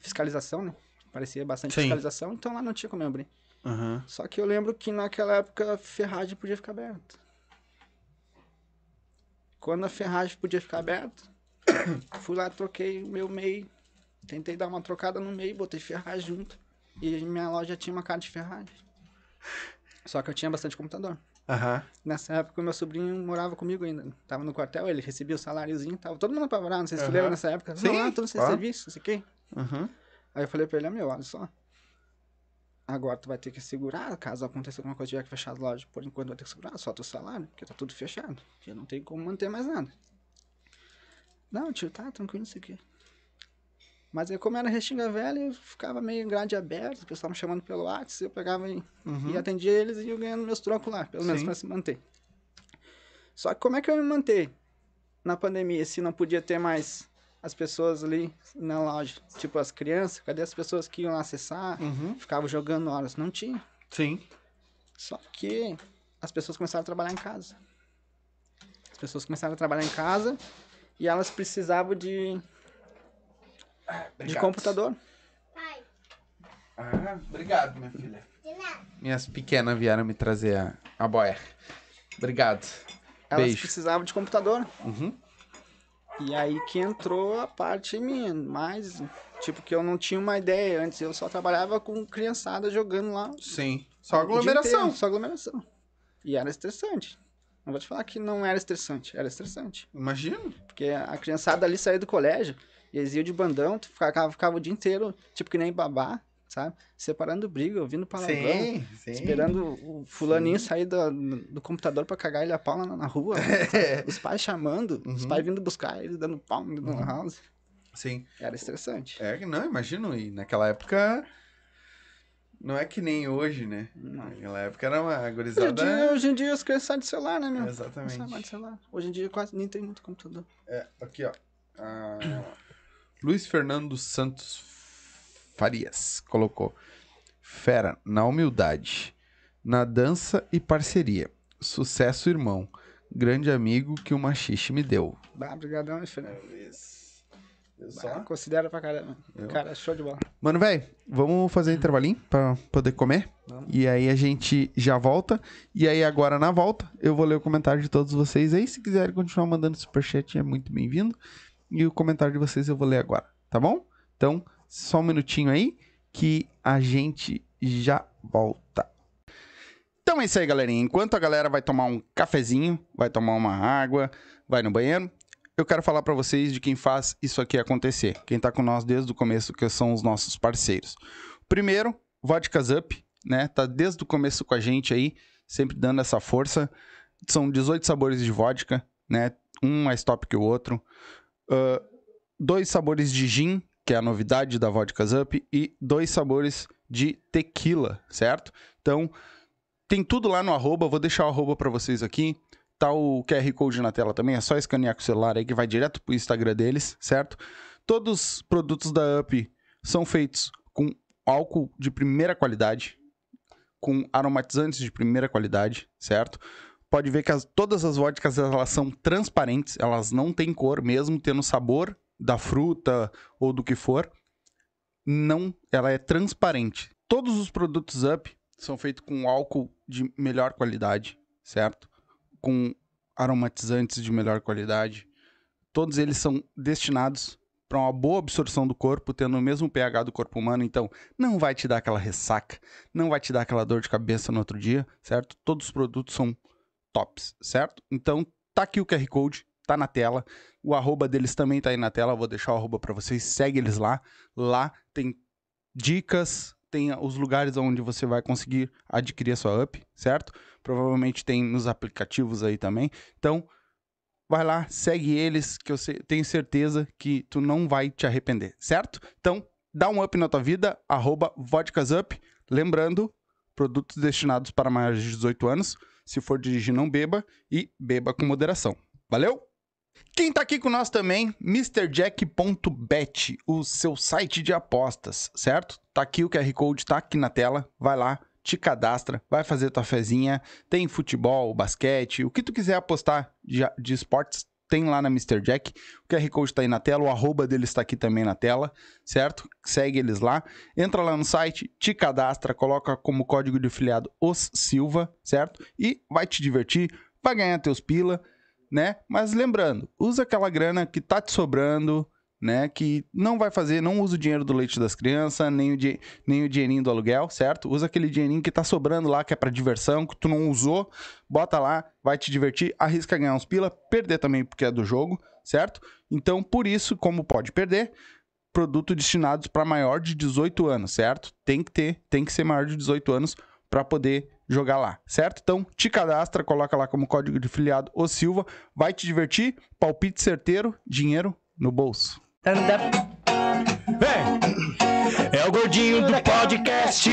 fiscalização, né? Parecia bastante Sim. fiscalização, então lá não tinha como eu abrir. Aham. Só que eu lembro que naquela época a ferragem podia ficar aberta. Quando a ferragem podia ficar aberta, fui lá, troquei o meu MEI. Tentei dar uma trocada no MEI, botei ferragem junto. E minha loja tinha uma cara de ferragem. Só que eu tinha bastante computador. Aham. Nessa época, o meu sobrinho morava comigo ainda. Tava no quartel, ele recebia o saláriozinho. Tava todo mundo apavorado, não sei se tu Aham. lembra nessa época. Sim, Não, ah, tu não sei claro. serviço, não sei o quê. Aham. Aí eu falei pra ele, meu, olha só. Agora tu vai ter que segurar, caso aconteça alguma coisa, tiver que fechar as lojas, por enquanto vai ter que segurar só teu salário, porque tá tudo fechado. Já não tem como manter mais nada. Não, tio, tá tranquilo isso aqui. Mas aí como era Restinga Velha, eu ficava meio em grade aberta, o pessoal me chamando pelo WhatsApp, eu pegava e, Uhum. e atendia eles e ia ganhando meus trocos lá, pelo menos Sim. pra se manter. Só que como é que eu me manter na pandemia se não podia ter mais as pessoas ali na loja? Tipo, as crianças, cadê as pessoas que iam lá acessar? Uhum. Ficavam jogando horas. Não tinha. Sim. Só que as pessoas começaram a trabalhar em casa. As pessoas começaram a trabalhar em casa e elas precisavam de, de computador. Pai, Ah, obrigado, minha filha. de nada. Minhas pequenas vieram me trazer a, a boia. Obrigado. Elas Beijo. precisavam de computador. Uhum. E aí que entrou a parte minha, mas tipo que eu não tinha uma ideia antes, eu só trabalhava com criançada jogando lá. Sim. Só aglomeração. inteiro, Só aglomeração. E era estressante. Não vou te falar que não era estressante, era estressante. Imagino. Porque a criançada ali saía do colégio, e eles iam de bandão, tu ficava, ficava o dia inteiro, tipo que nem babá, sabe? Separando briga, ouvindo palavrão. Sim, sim. Esperando o fulaninho sair do, do computador pra cagar ele a pau na, na rua. Os pais chamando, os Uhum. pais vindo buscar ele dando pau no Uhum. house. Sim. Era estressante. É que não, imagino. E naquela época. Não é que nem hoje, né? Não. Naquela época era uma Hoje em, gurizada. dia, hoje em dia os crianças saem de celular, né, meu? Exatamente. saem de celular. Hoje em dia quase nem tem muito computador. É, aqui, ó. Ah, Luiz Fernando Santos Farias colocou. Fera, na humildade, na dança e parceria. Sucesso, irmão. Grande amigo que o machixe me deu. Bah, brigadão, Fernando. Bah, considera pra caramba. Eu? Cara, show de bola. Mano, velho, vamos fazer um intervalinho pra poder comer? Vamos. E aí a gente já volta. E aí agora na volta eu vou ler o comentário de todos vocês aí. Se quiserem continuar mandando superchat é muito bem-vindo. E o comentário de vocês eu vou ler agora, tá bom? Então, só um minutinho aí que a gente já volta. Então é isso aí, galerinha. Enquanto a galera vai tomar um cafezinho, vai tomar uma água, vai no banheiro, eu quero falar pra vocês de quem faz isso aqui acontecer. Quem tá com nós desde o começo, que são os nossos parceiros. Primeiro, Vodkas Up, né? Tá desde o começo com a gente aí, sempre dando essa força. São 18 sabores de vodka, né? Um mais top que o outro. Ah, dois sabores de gin, que é a novidade da Vodkas Up, e dois sabores de tequila, certo? Então, tem tudo lá no arroba, vou deixar o arroba pra vocês aqui. Tá o QR Code na tela também, é só escanear com o celular aí que vai direto pro Instagram deles, certo? Todos os produtos da Up são feitos com álcool de primeira qualidade, com aromatizantes de primeira qualidade, certo? Pode ver que as- todas as vodkas elas são transparentes, elas não têm cor, mesmo tendo sabor da fruta ou do que for. Não, ela é transparente. Todos os produtos Up são feitos com álcool de melhor qualidade, certo? Com aromatizantes de melhor qualidade. Todos eles são destinados para uma boa absorção do corpo, tendo o mesmo pH do corpo humano, então não vai te dar aquela ressaca, não vai te dar aquela dor de cabeça no outro dia, certo? Todos os produtos são tops, certo? Então tá aqui o QR Code, tá na tela. O arroba deles também tá aí na tela, vou deixar o arroba para vocês, segue eles lá. Lá tem dicas, tem os lugares onde você vai conseguir adquirir a sua up, certo? Provavelmente tem nos aplicativos aí também. Então, vai lá, segue eles, que eu tenho certeza que tu não vai te arrepender, certo? Então, dá um up na tua vida, arroba vodkasup. Lembrando, produtos destinados para maiores de 18 anos. Se for dirigir, não beba e beba com moderação. Valeu? Quem tá aqui com nós também, MrJack.bet, o seu site de apostas, certo? Tá aqui o QR Code, tá aqui na tela. Vai lá, te cadastra, vai fazer tua fezinha. Tem futebol, basquete, o que tu quiser apostar de, de esportes, tem lá na Mr. Jack. O QR Code tá aí na tela, o arroba deles tá aqui também na tela, certo? Segue eles lá. Entra lá no site, te cadastra, coloca como código de afiliado os Silva, certo? E vai te divertir, vai ganhar teus pila, né? Mas lembrando, usa aquela grana que tá te sobrando, né? Que não vai fazer, não usa o dinheiro do leite das crianças, nem o, di- nem o dinheirinho do aluguel, certo? Usa aquele dinheirinho que tá sobrando lá, que é pra diversão, que tu não usou, bota lá, vai te divertir, arrisca ganhar uns pila, perder também porque é do jogo, certo? Então, por isso, como pode perder, produto destinados para maior de 18 anos, certo? Tem que ter, tem que ser maior de 18 anos para poder jogar lá, certo? Então, te cadastra, coloca lá como código de filiado o Silva, vai te divertir, palpite certeiro, dinheiro no bolso. Vem! É o gordinho do podcast.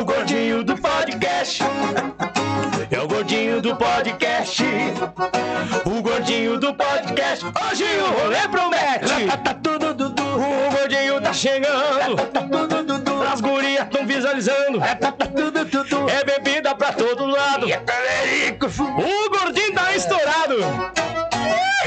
O gordinho do podcast. É o gordinho do podcast. O gordinho do podcast. Hoje o rolê promete. Tá tudo dudu. O gordinho tá chegando. Tá tudo dudu. É bebida pra todo lado. O gordinho tá estourado.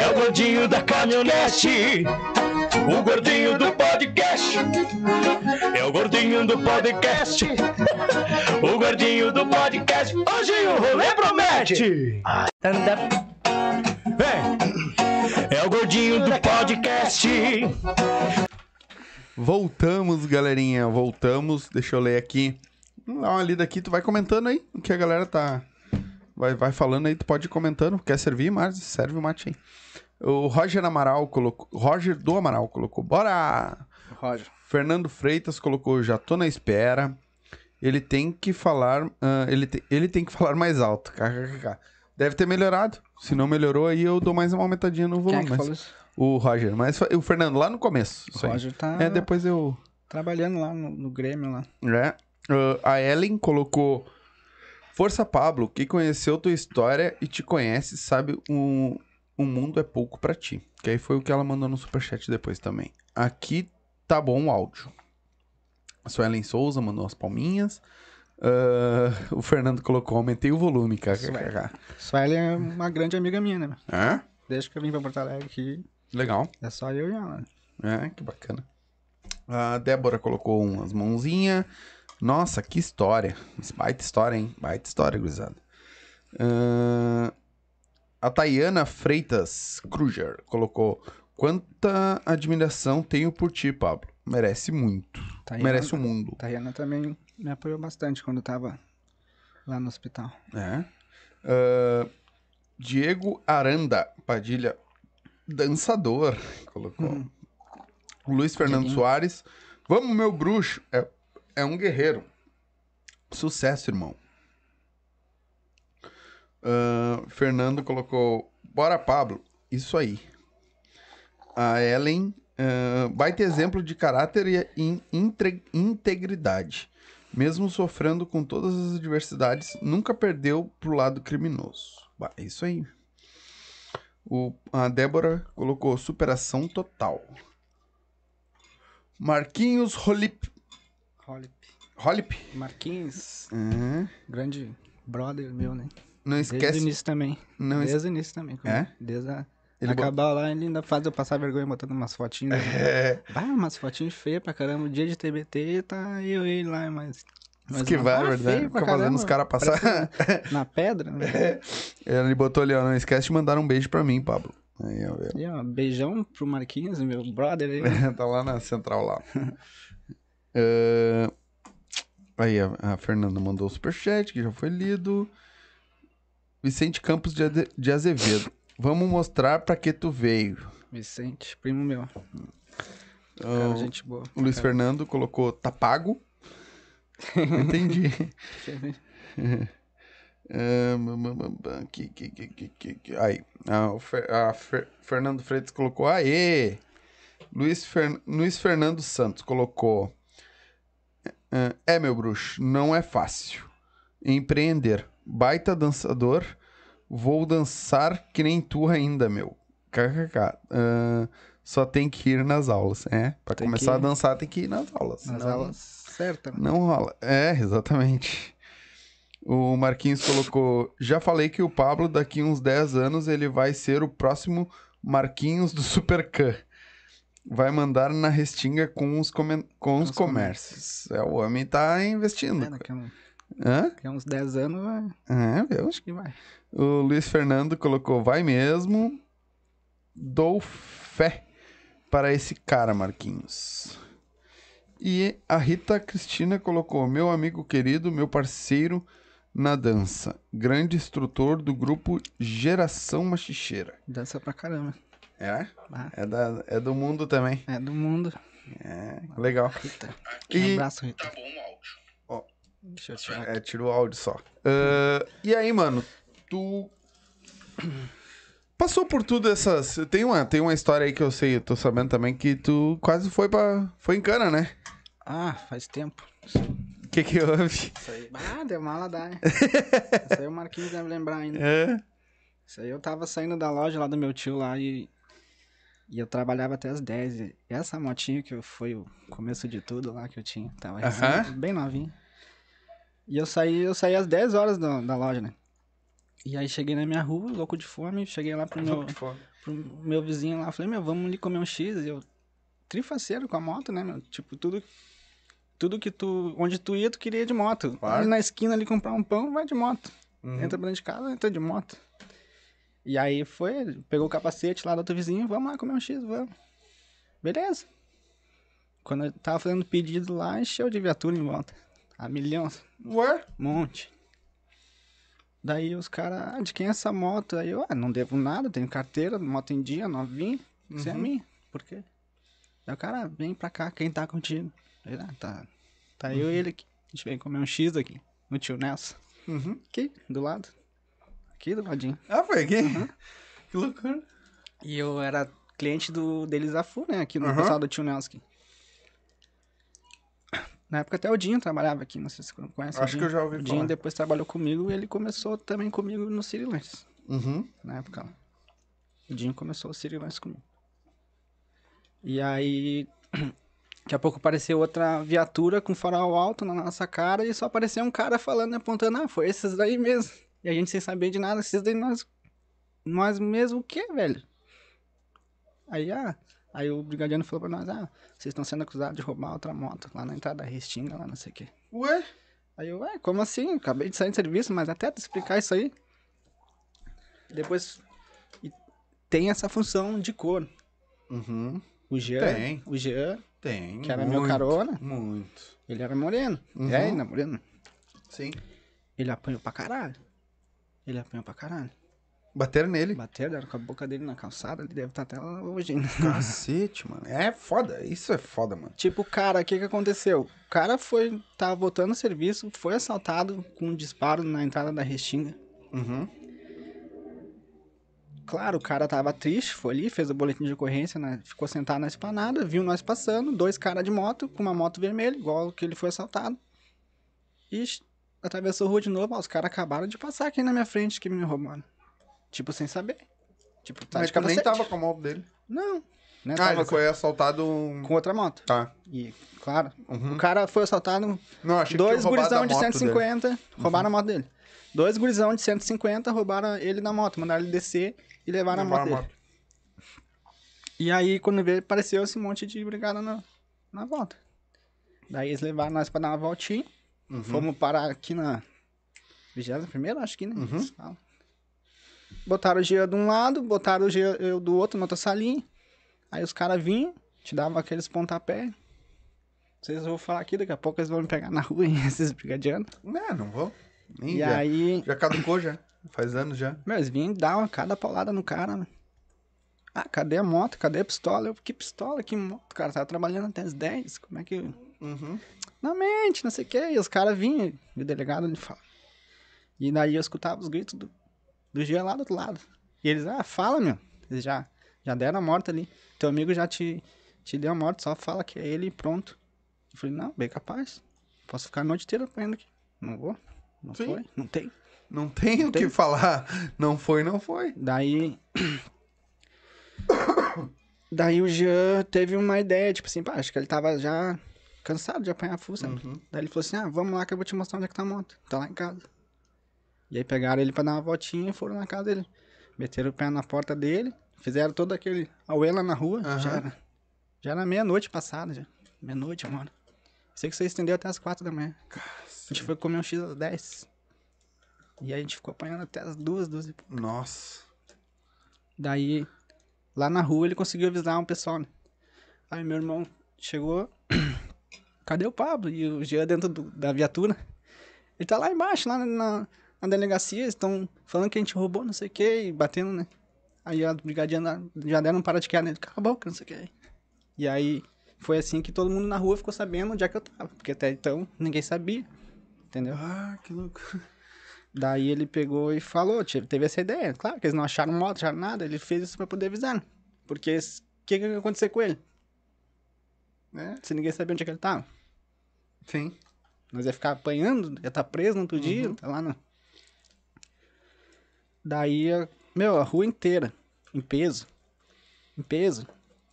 É o gordinho da caminhonete. O gordinho do podcast. É o gordinho do podcast. O gordinho do podcast. Hoje o rolê promete. Vem. É o gordinho do podcast. Voltamos, galerinha. Voltamos. Deixa eu ler aqui. Dar uma lida aqui. Tu vai comentando aí o que a galera tá. Vai, vai falando aí, tu pode ir comentando. Quer servir, Márcio? Serve o mate aí. O Roger Amaral colocou. Roger do Amaral colocou. Bora! Roger. Fernando Freitas colocou, já tô na espera. Ele tem que falar. ah, ele, te- ele tem que falar mais alto. KKK. Deve ter melhorado. Se não melhorou, aí eu dou mais uma aumentadinha no Quem volume. é que? O Roger. Mas o Fernando, lá no começo. O Isso aí. Roger tá É, depois eu. trabalhando lá no, no Grêmio lá. É. Ah, a Ellen colocou. Força Pablo, quem conheceu tua história e te conhece sabe o, o mundo é pouco pra ti. Que aí foi o que ela mandou no superchat depois também. Aqui tá bom o áudio. A Suelen Souza mandou as palminhas. Ah, o Fernando colocou, aumentei o volume, kkk. Sueli é uma grande amiga minha, né? É? Desde que eu vim pra Porto Alegre aqui, Legal. é só eu e ela. É, que bacana. A Débora colocou umas mãozinhas. Nossa, que história. Baita história, hein? Baita história, gurizada. Ahn, a Tayana Freitas Kruger colocou: Quanta admiração tenho por ti, Pablo. Merece muito. Tayana- Merece o mundo. Tayana também me apoiou bastante quando eu tava lá no hospital. É. Ahn, Diego Aranda Padilha, dançador, colocou. Luiz Fernando Dieguinho. Soares, vamos, meu bruxo, é, é um guerreiro. Sucesso, irmão. Ahn, Fernando colocou, bora, Pablo, isso aí. A Ellen, ahn, baita exemplo de caráter e integridade. Mesmo sofrendo com todas as adversidades, nunca perdeu pro lado criminoso. Bah, é isso aí. O, a Débora colocou superação total. Marquinhos Rolip. Holip. Rolip? Marquinhos, Uhum. grande brother meu, né? Não Desde o esquece. início também. Não es- Desde o início também. É? Desde a Ele Acabar lá, ele ainda faz eu passar vergonha botando umas fotinhas. É, Vai, umas fotinhas feias pra caramba. Dia de TBT, tá eu e ele lá, mas... mas que vai, ah, verdade. Fica fazendo os caras passar. Na pedra, né? Ele botou ali, ó. Não esquece de mandar um beijo pra mim, Pablo. Aí, ó. E, ó, beijão pro Marquinhos, meu brother aí. tá lá na central lá. É, Aí, a, a Fernanda mandou o superchat, que já foi lido. Vicente Campos de, Ade- de Azevedo. Vamos mostrar pra que tu veio. Vicente, primo meu. Cara, gente boa. o Luiz Fernando colocou tá pago. Entendi. É, que- que- que- que- que- Aí, a, o Fer- a Fer- Fernando Freitas colocou, aê! Luiz, Fer- Luiz Fernando Santos colocou, é, é, meu bruxo, não é fácil. Empreender. Baita dançador, vou dançar que nem tu ainda, meu. KKK. Ah, só tem que ir nas aulas, é? Pra Tem começar que- a dançar tem que ir nas aulas. Nas senão- aulas certas, né? não rola. É, exatamente. O Marquinhos colocou: Já falei que o Pablo, daqui uns 10 anos, ele vai ser o próximo Marquinhos do Supercan. Vai mandar na restinga com os, com os os comércios. É, o homem tá investindo. É, a, um- Hã? daqui uns 10 anos, vai- É, viu? acho que vai. O Luiz Fernando colocou: Vai mesmo. Dou fé para esse cara, Marquinhos. E a Rita Cristina colocou: Meu amigo querido, meu parceiro na dança, grande instrutor do grupo Geração Machicheira. Dança pra caramba. É? Ah, É, da, é do mundo também. é do mundo. É, legal. Rita. E- Um abraço, Rita. Tá bom o áudio. Deixa eu tirar aqui. É, tira o áudio só. Ah, e aí, mano, tu. Passou por tudo essas. Tem uma, tem uma história aí que eu sei, eu tô sabendo também, que tu quase foi pra. Foi em cana, né? Ah, faz tempo. O que que houve? Isso aí. Ah, deu mala dar. Isso aí o Marquinhos deve lembrar ainda. É. Isso aí eu tava saindo da loja lá do meu tio lá e. E eu trabalhava até as 10. E essa motinha que foi o começo de tudo lá que eu tinha. Tava recém- Aham. bem novinha. E eu saí, eu saí às 10 horas da, da loja, né? E aí cheguei na minha rua, louco de fome, cheguei lá pro meu, pro meu vizinho lá, falei, meu, vamos ali comer um X. E eu, trifaceiro com a moto, né, meu? Tipo, tudo, tudo que tu, onde tu ia, tu queria de moto. Claro. Na esquina ali comprar um pão, vai de moto. Uhum. Entra pra dentro de casa, entra de moto. E aí foi, pegou o capacete lá do outro vizinho, vamos lá comer um X, vamos. Beleza. Quando eu tava fazendo pedido lá, encheu de viatura em volta. A milhão, Ué? um monte. Daí os caras, ah, de quem é essa moto? Aí eu, ah, não devo nada, tenho carteira, moto em dia, novinha. Isso é Uhum. minha. Por quê? Aí o cara, vem pra cá, quem tá contigo? Aí, ah, tá. Tá eu e ele aqui. A gente veio comer um X aqui, no tio Nelson. Uhum. Aqui, do lado. Aqui do ladinho. Ah, foi aqui? Que loucura. E eu era cliente do deles Afu, né? Aqui no pessoal do tio Nelson. aqui. Na época até o Dinho trabalhava aqui, não sei se você conhece o Acho que eu já ouvi O Dinho falar. depois trabalhou comigo e ele começou também comigo no City Lanches, Uhum. na época lá. O Dinho começou o City Lanches comigo. E aí, daqui a pouco apareceu outra viatura com farol alto na nossa cara e só apareceu um cara falando, apontando, ah, foi esses daí mesmo. E a gente sem saber de nada, esses daí nós... Nós mesmo o quê, velho? Aí, ah... Aí o brigadiano falou pra nós, ah, vocês estão sendo acusados de roubar outra moto lá na entrada da Restinga, lá não sei o quê. Ué? Aí eu, ué, como assim? Acabei de sair de serviço, mas até explicar isso aí. Depois tem essa função de cor. Uhum. O Jean, Tem. o Jean, Tem. que era meu muito, carona, Muito. ele era moreno. Uhum. É ainda moreno. Sim. Ele apanhou pra caralho. Ele apanhou pra caralho. Bateram nele. Bateram, deram com a boca dele na calçada, ele deve estar até lá hoje ainda. Cacete, mano. É foda. Isso é foda, mano. Tipo, cara, o que que aconteceu? O cara foi, tava voltando ao serviço, foi assaltado com um disparo na entrada da Restinga. Uhum. Claro, o cara tava triste, foi ali, fez o boletim de ocorrência, né? ficou sentado na esplanada, viu nós passando, dois caras de moto, com uma moto vermelha, igual que ele foi assaltado. E atravessou a rua de novo, ó, os caras acabaram de passar aqui na minha frente que me roubaram. Tipo, sem saber. Tipo, tá Mas de tu nem capacete. tava com a moto dele. Não, né? Ah, tava ele com, foi assaltado. com outra moto. Tá. E, claro, Uhum. o cara foi assaltado, Não, achei dois que tinha roubado gurizão de moto dele. 150, roubaram a moto dele. Dois gurizão de 150 roubaram ele da moto, mandaram ele descer e levaram a moto Levaram dele. E aí, quando veio, apareceu esse monte de brigada na, na volta. Daí eles levaram nós pra dar uma voltinha. Uhum. Fomos parar aqui na 21 primeira, acho que, né? Uhum. Eles falam. Botaram o Gia de um lado, botaram o Gia eu do outro, na outra salinha. Aí os caras vinham, te davam aqueles pontapé. Vocês vão falar aqui, daqui a pouco eles vão me pegar na rua, hein, esses brigadianos. Não, não vou. Nem E já. aí, Já caducou já. Faz anos já. eles vinham e davam cada paulada no cara, né? Ah, cadê a moto? Cadê a pistola? Eu, que pistola? Que moto? Cara, tava trabalhando até as 10. Como é que. Uhum. Não mente, não sei o que. E os caras vinham, e o delegado ele fala. E daí eu escutava os gritos do, do Gia lá do outro lado. E eles, ah, fala, meu. Eles já, já deram a morte ali. Teu amigo já te, te deu a morte, só fala que é ele e pronto. Eu falei, não, bem capaz. Posso ficar a noite inteira apanhando aqui. Não vou. Não Sim. foi, não tem. Não tem o tem. que falar. Não foi, não foi. Daí. Daí o Jean teve uma ideia, tipo assim, pá, acho que ele tava já cansado de apanhar full, sabe? Uhum. Daí ele falou assim: ah, vamos lá que eu vou te mostrar onde é que tá a moto. Tá lá em casa. E aí pegaram ele pra dar uma voltinha e foram na casa dele. Meteram o pé na porta dele, fizeram todo aquele auê lá na rua. Aham. Já era, já era meia-noite passada, já. Meia-noite, hora. Sei que você estendeu até as quatro da manhã. A gente foi comer um X às 10. E aí a gente ficou apanhando até as duas, duas e pouco. Nossa. Daí, lá na rua, ele conseguiu avisar um pessoal, né? Aí meu irmão chegou. Cadê o Pablo? E o Jean dentro do- da viatura. Ele tá lá embaixo, lá na, na delegacia. Eles estão falando que a gente roubou, não sei o que, e batendo, né? Aí a brigadiana já deram um para de queda nele. Cala a boca, não sei o que. E aí foi assim que todo mundo na rua ficou sabendo onde é que eu tava. Porque até então ninguém sabia. Entendeu? Ah, que louco. Daí ele pegou e falou, teve essa ideia. Claro que eles não acharam moto, acharam nada. Ele fez isso pra poder avisar. né? Porque o que, que ia acontecer com ele? É, Se ninguém sabia onde é que ele tava. sim. Nós ia ficar apanhando, ia estar preso no outro dia, tá lá no... Daí, a- meu, a rua inteira, em peso. Em peso.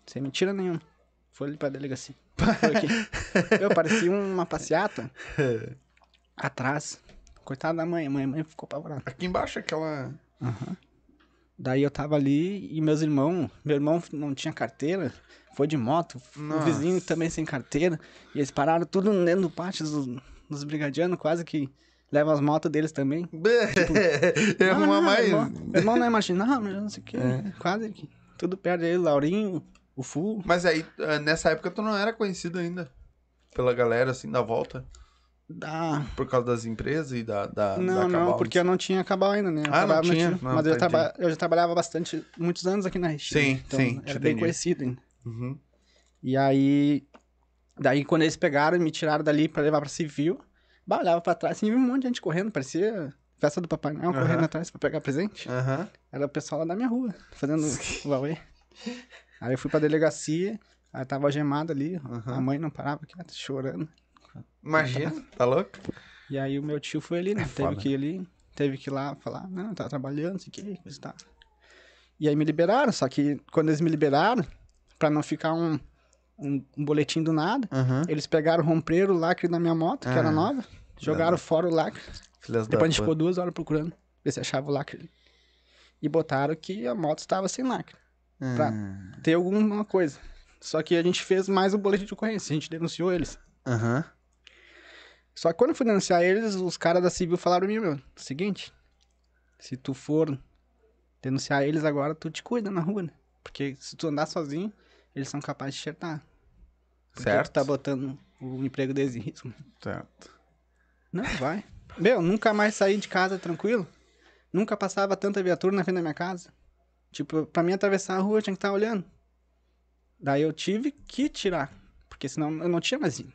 Sem mentira nenhuma. Foi ali pra delegacia. Meu, parecia uma passeata atrás. Coitada da mãe, a mãe, a mãe ficou apavorada. Aqui embaixo aquela. Daí eu tava ali e meus irmãos, meu irmão não tinha carteira, foi de moto, o Nossa. vizinho também sem carteira, e eles pararam tudo dentro do pátio dos, dos brigadianos, quase que levam as motos deles também. é Não, uma não, mais. Irmão, irmão não é mas não sei o que, quase que tudo perto dele, Laurinho, o Fu. Mas aí, ah, nessa época, tu não era conhecido ainda. Pela galera, assim, da volta. Da... Por causa das empresas e da. da Não, da não, porque eu não tinha cabal ainda, né? Eu Ah, não tinha? Não, mas eu, tá, traba- eu já trabalhava bastante, muitos anos aqui na Restinga. Sim, então sim, Era bem entendi. conhecido ainda. Uhum. E aí, daí quando eles pegaram e me tiraram dali pra levar pra civil, bah, olhava pra trás e vi um monte de gente correndo, parecia festa do Papai Noel, Aham. correndo atrás pra pegar presente. Aham. Era o pessoal lá da minha rua, fazendo o Huawei. Aí eu fui pra delegacia, aí tava algemado ali, Aham. a mãe não parava, quieta, chorando. Imagina, tá louco? E aí o meu tio foi ali, né? teve foda. que ir ali, teve que ir lá falar, não, tá trabalhando, sei o que, coisa e tal. E aí me liberaram, só que quando eles me liberaram, pra não ficar um, um, um boletim do nada, Aham. Eles pegaram, romperam o lacre da minha moto, que era Ah, nova, jogaram fora o lacre. Filhas Depois a gente ficou duas horas procurando, ver se achava o lacre. E botaram que a moto estava sem lacre, pra Ah. ter alguma coisa. Só que a gente fez mais o boletim de ocorrência, a gente denunciou eles. Aham. Só que quando eu fui denunciar eles, os caras da civil falaram pra mim, meu, seguinte, se tu for denunciar eles agora, tu te cuida na rua, né? Porque se tu andar sozinho, eles são capazes de enxertar. Porque Certo. tá botando o emprego deles em risco. Certo. Não, vai. Meu, nunca mais saí de casa tranquilo. Nunca passava tanta viatura na frente da minha casa. Tipo, pra mim atravessar a rua eu tinha que estar olhando. Daí eu tive que tirar. Porque senão eu não tinha mais ido.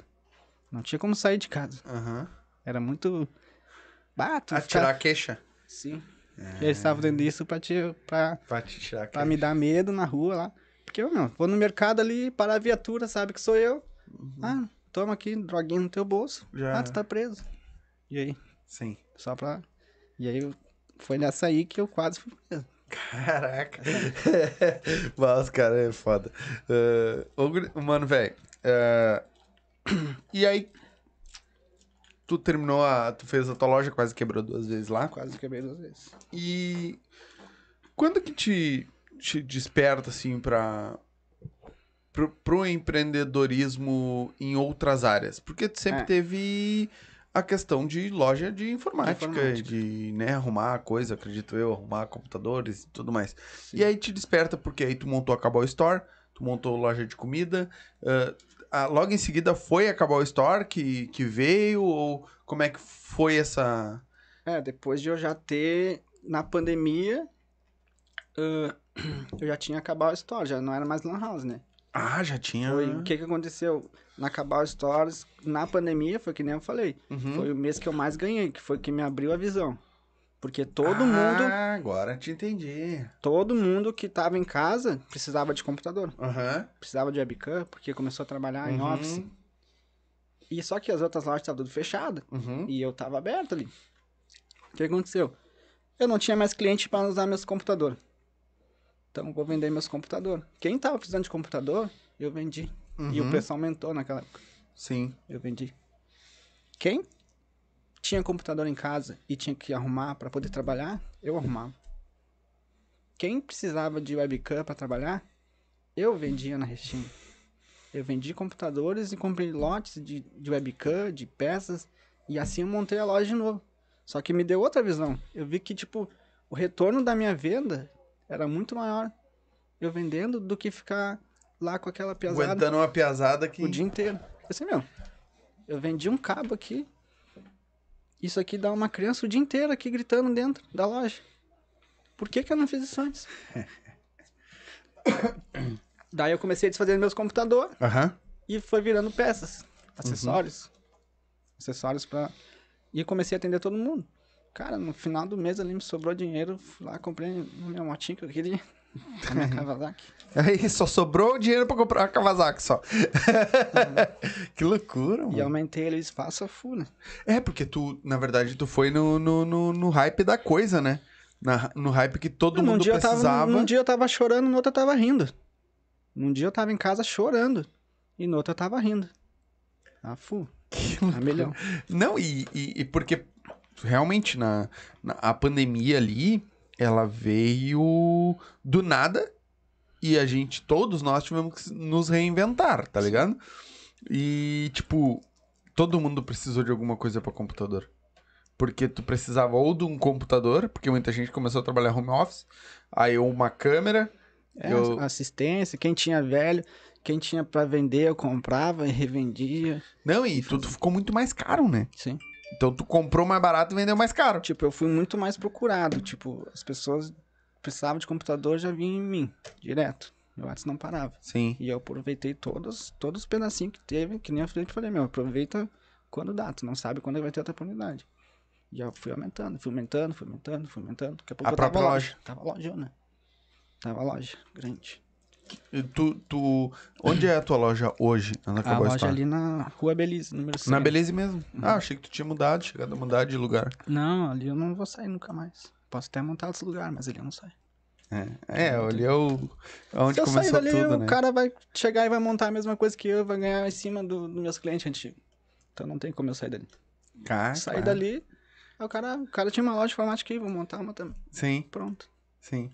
Não tinha como sair de casa. Aham. Era muito. Bato. Atirar a queixa. Sim. E eles estavam dando isso pra, te, pra, Pra te tirar pra me dar medo na rua lá. Porque, meu, vou no mercado ali, parar a viatura, sabe que sou eu. Ah, toma aqui, droguinha no teu bolso. Já. Ah, tu tá preso. E aí? Sim. Só pra. E aí foi nessa aí que eu quase fui preso. Caraca. Mas, cara, é foda. Guri- mano, velho. ah, e aí, tu terminou a. Tu fez a tua loja, quase quebrou duas vezes lá. Quase quebrei duas vezes. E quando que te, te desperta, assim, pra, pro, pro empreendedorismo em outras áreas? Porque tu sempre É. teve a questão de loja de informática, De informática. de né, arrumar coisa, acredito eu, arrumar computadores e tudo mais. E aí te desperta, porque aí tu montou a Cabal Store, tu montou loja de comida. ah, ah, logo em seguida foi a Cabal Store que, que veio? Ou como é que foi essa. É, depois de eu já ter, na pandemia, ah, eu já tinha acabado a história, já não era mais Lan House, né? Ah, já tinha. Foi, o que que aconteceu? Na Cabal Stories, na pandemia, foi que nem eu falei, Uhum. foi o mês que eu mais ganhei, que foi que me abriu a visão. Porque todo ah, mundo, agora te entendi. todo mundo que tava em casa precisava de computador, Aham. precisava de webcam, porque começou a trabalhar em Uhum. office. E só que as outras lojas estavam tudo fechadas. Uhum. E eu tava aberto ali. O que aconteceu? Eu não tinha mais cliente para usar meus computadores. Então vou vender meus computadores. Quem tava precisando de computador, eu vendi. E o Uhum. preço aumentou naquela época. Sim. Eu vendi. Quem tinha computador em casa e tinha que arrumar para poder trabalhar, eu arrumava. Quem precisava de webcam para trabalhar, eu vendia na Restinga. Eu vendi computadores e comprei lotes de, de webcam, de peças, e assim eu montei a loja de novo. Só que me deu outra visão. Eu vi que, tipo, o retorno da minha venda era muito maior eu vendendo do que ficar lá com aquela piazada Aguentando uma piazada que. o dia inteiro. Eu assim, meu, eu vendi um cabo aqui. Isso aqui dá uma criança o dia inteiro aqui gritando dentro da loja. Por que, que eu não fiz isso antes? Daí eu comecei a desfazer meus computadores Aham. e foi virando peças, acessórios. Acessórios pra. E comecei a atender todo mundo. Cara, no final do mês ali me sobrou dinheiro. Fui lá, comprei minha motinha que eu queria. A minha Kawasaki. Aí só sobrou o dinheiro pra comprar a Kawasaki só. que loucura, mano. E aumentei ali o espaço a full, né? É, porque tu, na verdade, tu foi no, no, no, no hype da coisa, né? Na- no hype que todo Num mundo dia, eu tava, precisava. num dia eu tava chorando, no outro eu tava rindo. Num dia eu tava em casa chorando. E no outro eu tava rindo. A full. A milhão. Não, e, e, e porque realmente na, na- a pandemia ali, ela veio do nada e a gente, todos nós tivemos que nos reinventar, tá ligado? E, tipo, todo mundo precisou de alguma coisa pra computador. Porque tu precisava ou de um computador, porque muita gente começou a trabalhar home office, aí ou uma câmera. É, Eu- assistência, quem tinha velho, quem tinha pra vender, eu comprava e revendia. Não, e tudo ficou muito mais caro, né? Sim. Então tu comprou mais barato e vendeu mais caro. Tipo, eu fui muito mais procurado. Tipo, as pessoas precisavam de computador, já vinham em mim, direto. Meu WhatsApp não parava. Sim. E eu aproveitei todos, todos os pedacinhos que teve, que nem eu falei, falei, meu, aproveita quando dá, tu não sabe quando vai ter outra oportunidade. E eu fui aumentando, fui aumentando, fui aumentando, fui aumentando. Daqui a pouco A eu tava própria loja. Tava loja, né? Tava loja, grande. Tu, tu, onde é a tua loja hoje? Na a loja Store? ali na Rua Belize, número 100. Na Belize mesmo? Uhum. Ah, achei que tu tinha mudado, chegado a mudar de lugar. Não, ali eu não vou sair nunca mais. Posso até montar outros lugares, mas ali eu não saio. É, é ali é o, onde Se eu sair dali, tudo, o né? cara vai chegar e vai montar a mesma coisa que eu, vai ganhar em cima do- dos meus clientes antigos. Então não tem como eu sair dali. Cara, sair dali, o cara, o cara tinha uma loja de informática aí, vou montar uma também. Sim, Pronto. Sim.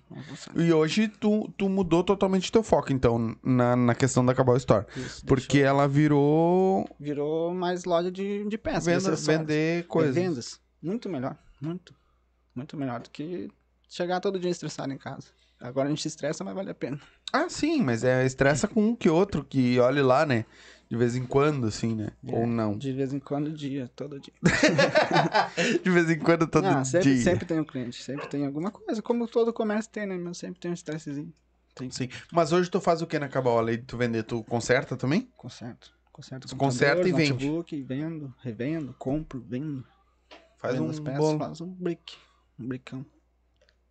E hoje tu, tu mudou totalmente teu foco, então, na, na questão da Cowboy Store. Isso, Porque ela virou virou mais loja de, de peças. de venda, acessórios. vender coisas. vendas. Muito melhor. Muito. Muito melhor do que chegar todo dia estressado em casa. Agora a gente se estressa, mas vale a pena. Ah, sim, mas é estressa com um que outro, que olhe lá, né? De vez em quando, assim, né? Ou não. De vez em quando, dia, todo dia. De vez em quando, todo Não, sempre, dia. sempre tem um cliente, sempre tem alguma coisa. Como todo comércio tem, né? Mas sempre tem um estressezinho. Tem Sim. Mas hoje tu faz o que na Cabal? Além de tu vender, tu conserta também? conserto. Conserto conserta e vende. notebook, vendo, revendo, compro, vendo. Faz vendo um as peças, bolo. faz um brick. Um brickão.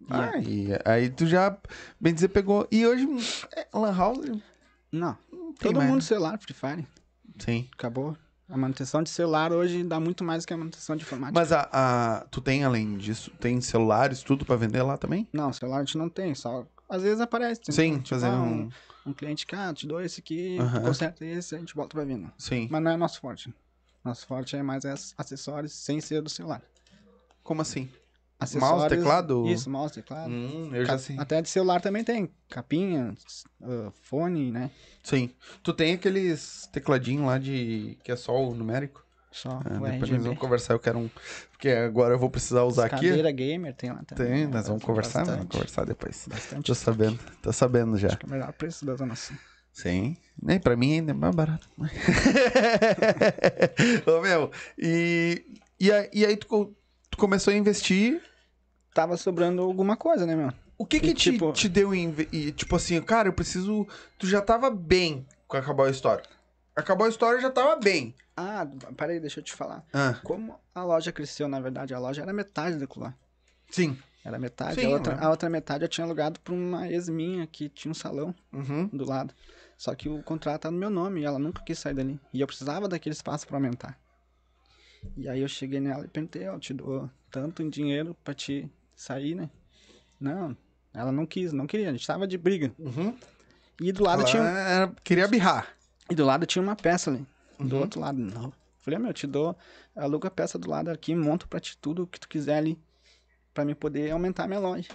Ah, e aí tu já, bem dizer, pegou. E hoje, é, Lan House, Não, tem todo mais, mundo né? celular, Free Fire. Sim. Acabou. A manutenção de celular hoje dá muito mais que a manutenção de informática. Mas a, a- tu tem, além disso, tem celulares, tudo pra vender lá também? Não, celular a gente não tem, só às vezes aparece. tem- Sim, tipo, fazer um... um cliente que, ah, te dou esse aqui, tu conserta esse, a gente volta pra venda. Sim. Mas não é nosso forte. Nosso forte é mais as- acessórios sem ser do celular. Como assim? Acessórios. teclado? Isso, mouse, teclado. Hum, eu já sei. Até de celular também tem. Capinha, ah, fone, né? Sim. Tu tem aqueles tecladinhos lá de. que é só o numérico? Só Ah, depois nós RGB. vamos conversar, eu quero um. Porque agora eu vou precisar usar aqui. Cadeira gamer tem lá também. Tem, né? nós vamos conversar, nós vamos conversar depois. Bastante. Tô sabendo, tô sabendo já. Acho que é o melhor preço da Zona Sul. Sim. Nem pra mim ainda é mais barato. Ô, meu, e, e, aí, e aí tu, tu começou a investir. Tava sobrando alguma coisa, né, meu? O que que E, te, tipo- te deu em, e, tipo assim, cara, eu preciso. Tu já tava bem com acabar a história. Acabou a história já tava bem. Ah, peraí, deixa eu te falar. Ah, Como a loja cresceu, na verdade, a loja era metade daquilo lá. sim. Era metade. Sim, a, outra, né? a outra metade eu tinha alugado pra uma ex minha que tinha um salão Uhum. do lado. Só que o contrato tá no meu nome e ela nunca quis sair dali. E eu precisava daquele espaço pra aumentar. E aí eu cheguei nela e perguntei, ó, eu te dou tanto em dinheiro pra te sair, né? Não, ela não quis, não queria, a gente tava de briga. Uhum. E do lado Ela tinha, era- queria birrar. e do lado tinha uma peça ali. Do Uhum. outro lado, não. Falei, meu, eu te dou, aluga a peça do lado aqui, monto pra ti tudo o que tu quiser ali, pra me poder aumentar a minha loja.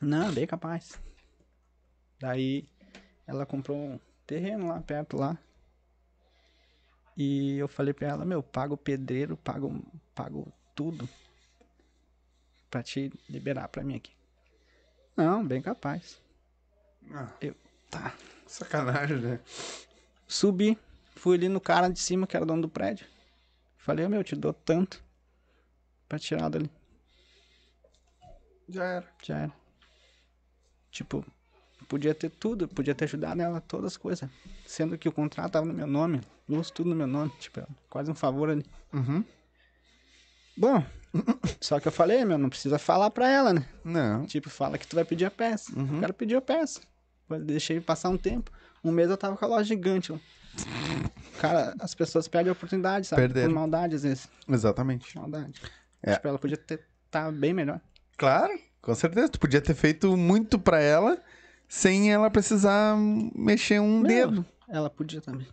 Não, bem capaz. Daí, ela comprou um terreno lá perto lá. E eu falei pra ela, meu, pago o pedreiro, pago, pago tudo pra te liberar pra mim aqui. Não, bem capaz. Ah, Eu, tá. sacanagem, né? Subi, fui ali no cara de cima, que era dono do prédio. Falei, meu, eu te dou tanto pra tirar dali. Já era. Já era. Tipo, podia ter tudo, podia ter ajudado ela todas as coisas. Sendo que o contrato tava no meu nome, luz, tudo no meu nome. Tipo, quase um favor ali. Uhum. Bom, só que eu falei, meu, não precisa falar pra ela, né? Não. Tipo, fala que tu vai pedir a peça. Uhum. O cara pediu a peça. Eu Deixei passar um tempo. Um mês eu tava com a loja gigante lá. Cara, as pessoas perdem a oportunidade, sabe? Perderam. Por maldade, às vezes. Exatamente. Maldade. É. Tipo, ela podia ter tá bem melhor. Claro, com certeza. Tu podia ter feito muito pra ela sem ela precisar mexer um Meu, dedo. Ela podia também.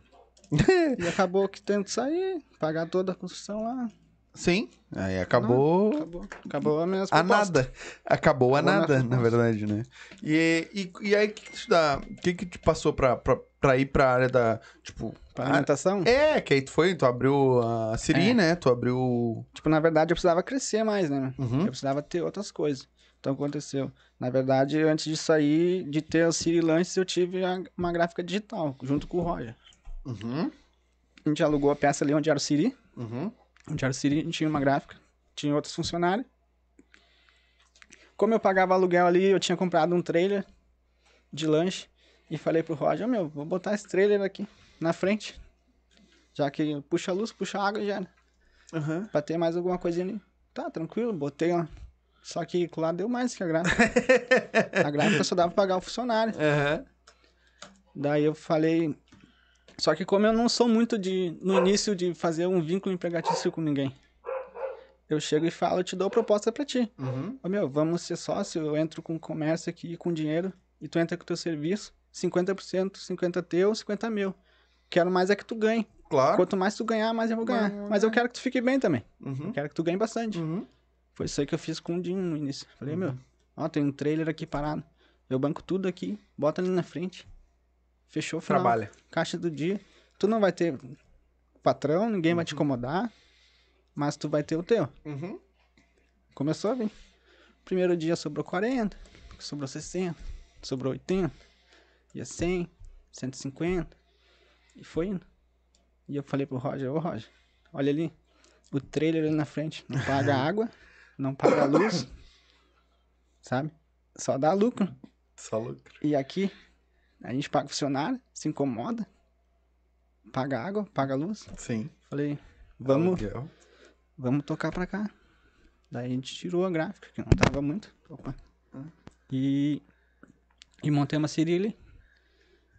e acabou que tendo que sair, pagar toda a construção lá. Sim. Aí acabou. Acabou. Acabou a minha A nada. Acabou a Acabou a nada, na verdade, né? E, e, e aí, o que, que te dá? Que, que te passou pra, pra, pra ir pra área da. Tipo. Pra a- alimentação? É, que aí tu foi, tu abriu a Siri, É. né? Tu abriu. Tipo, na verdade, eu precisava crescer mais, né? Uhum. Eu precisava ter outras coisas. Então, aconteceu. Na verdade, antes de sair, de ter o Siri Lanches, eu tive a- uma gráfica digital, junto com o Roger. Uhum. A gente alugou a peça ali onde era o Siri. Uhum. Onde era o Siri, a gente tinha uma gráfica. Tinha outros funcionários. Como eu pagava aluguel ali, eu tinha comprado um trailer de lanche. E falei pro Roger, meu, vou botar esse trailer aqui na frente. Já que puxa a luz, puxa a água e já era. Uhum. Pra ter mais alguma coisinha ali. Tá, tranquilo, botei lá. Só que lá deu mais que a gráfica. a gráfica só dava pra pagar o funcionário. Uhum. Daí eu falei. Só que como eu não sou muito de, no início, de fazer um vínculo empregatício com ninguém. Eu chego e falo, eu te dou proposta pra ti. Uhum. Ô meu, vamos ser sócio, eu entro com comércio aqui, com dinheiro, e tu entra com teu serviço, 50%, 50 teu, 50 meu. Quero mais é que tu ganhe. Claro. Quanto mais tu ganhar, mais eu vou ganhar. Mais- Mas eu quero que tu fique bem também. Uhum. Eu quero que tu ganhe bastante. Uhum. Foi isso aí que eu fiz com o Dinho no início. Falei, meu, ó, tem um trailer aqui parado. Eu banco tudo aqui, bota ali na frente. Fechou o final. Trabalha. Caixa do dia. Tu não vai ter patrão, ninguém vai te incomodar, mas tu vai ter o teu. Uhum. Começou a vir. Primeiro dia sobrou 40, sobrou 60, sobrou 80, ia 100, 150, e foi indo. E eu falei pro Roger, ô Roger, olha ali, o trailer ali na frente, não paga água, não paga luz, sabe? Só dá lucro. Só lucro. E aqui, a gente paga funcionário, se incomoda, paga água, paga luz. Sim. Falei, vamos, Aluguel. vamos tocar pra cá. Daí a gente tirou a gráfica, que não tava muito. Opa. E, e montei uma.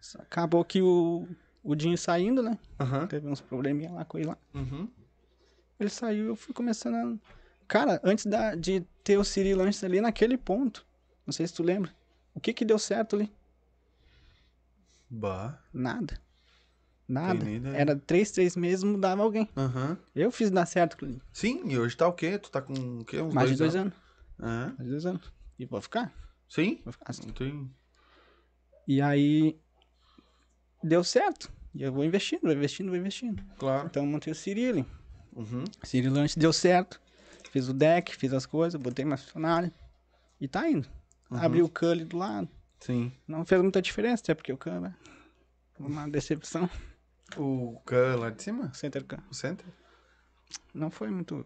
Só Acabou que o, o Dinho saindo, né? Aham. Teve uns probleminha lá com ele lá. Uhum. Ele saiu eu fui começando a... Cara, antes da, de ter o Siri Lanches ali naquele ponto, não sei se tu lembra, o que que deu certo ali? Bah. Nada. Nada. Era três, três meses, mudava alguém. Aham. Eu fiz dar certo ali. Sim, e hoje tá o quê? Tu tá com o quê? Uns Mais de dois anos. Aham. Faz dois anos. E vou ficar. Sim? Vou ficar assim. Não tem... E aí, deu certo. E eu vou investindo, vou investindo, vou investindo. Claro. Então, eu montei o Cirilo. Uhum. Cirilo Lanche deu certo. Fiz o deck, fiz as coisas, botei mais funcionário. E tá indo. Uhum. Abri o Cully do lado. Sim. Não fez muita diferença, até porque o Cully é uma decepção. O Can lá de cima? O Center Can. O center? Não foi muito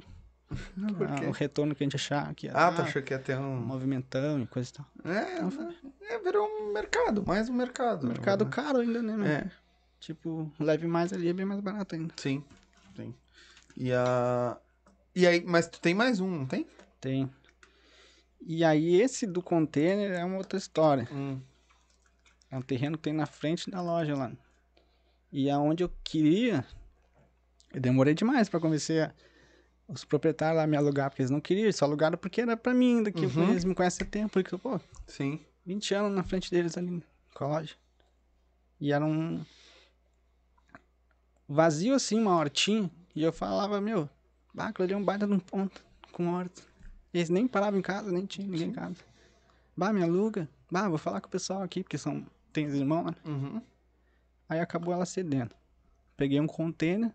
Por ah, o retorno que a gente achava que ia Ah, tu achou que ia ter um... movimentão e coisa e tal. É, é, virou um mercado, mais um mercado. Mercado né? caro ainda, né, meu? É, Tipo, leve mais ali é bem mais barato ainda. sim, sim. E a... E aí, mas tu tem mais um, não tem? Tem. E aí, esse do container é uma outra história. Hum. É um terreno que tem na frente da loja lá. E aonde eu queria, eu demorei demais pra convencer os proprietários lá a me alugar, porque eles não queriam, eles só alugaram porque era pra mim, daqui Uhum. eles me conhecem há tempo, porque, pô, Sim. 20 anos na frente deles ali com a loja. E era um vazio assim, uma hortinha, e eu falava, meu, bah, aquilo ali é um baita de um ponto com horta. Eles nem paravam em casa, nem tinha ninguém em casa. Bah, me aluga. Bah, vou falar com o pessoal aqui, porque são tem os irmãos lá. Uhum. Aí acabou ela cedendo. Peguei um container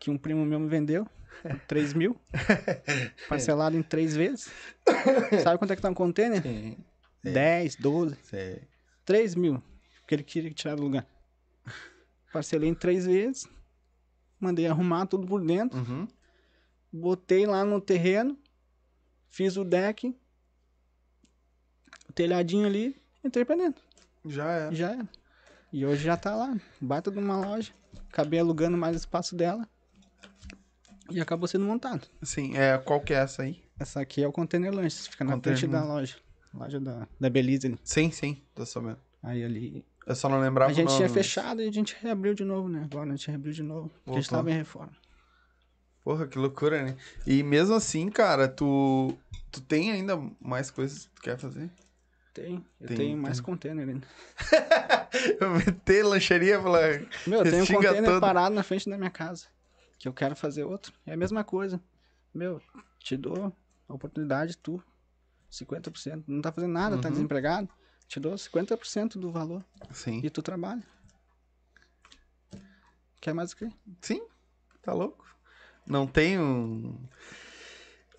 que um primo meu me vendeu por 3 mil, parcelado em três vezes. Sabe quanto é que tá um container? Sim. 10, 12, Sei. 3 mil. Porque ele queria tirar do lugar. Parcelei em três vezes. Mandei arrumar tudo por dentro. Uhum. Botei lá no terreno. Fiz o deck. O telhadinho ali. Entrei pra dentro. Já era. Já era. E hoje já tá lá. Baita de uma loja. Acabei alugando mais espaço dela. E acabou sendo montado. Sim, é, qual que é essa aí? Essa aqui é o Container Lanches. Fica na Container frente da loja. Loja da, da Belize ali. Sim, sim, tô sabendo. Aí ali. Eu só não lembrava A gente tinha fechado e a gente reabriu de novo, né? Agora a gente reabriu de novo. Porque a gente Voltou. tava em reforma. Porra, que loucura, né? E mesmo assim, cara, tu, tu tem ainda mais coisas que tu quer fazer? Tem. Eu Tem- tenho mais tem. container ainda. Eu meter lancheria pela. Meu, eu tenho um container todo. parado na frente da minha casa. Que eu quero fazer outro. É a mesma coisa. Meu, te dou a oportunidade, tu. 50%. Não tá fazendo nada, tá Uhum. desempregado. Te dou 50% do valor. Sim. E tu trabalha. Quer mais o quê? Sim, tá louco. Não tem um.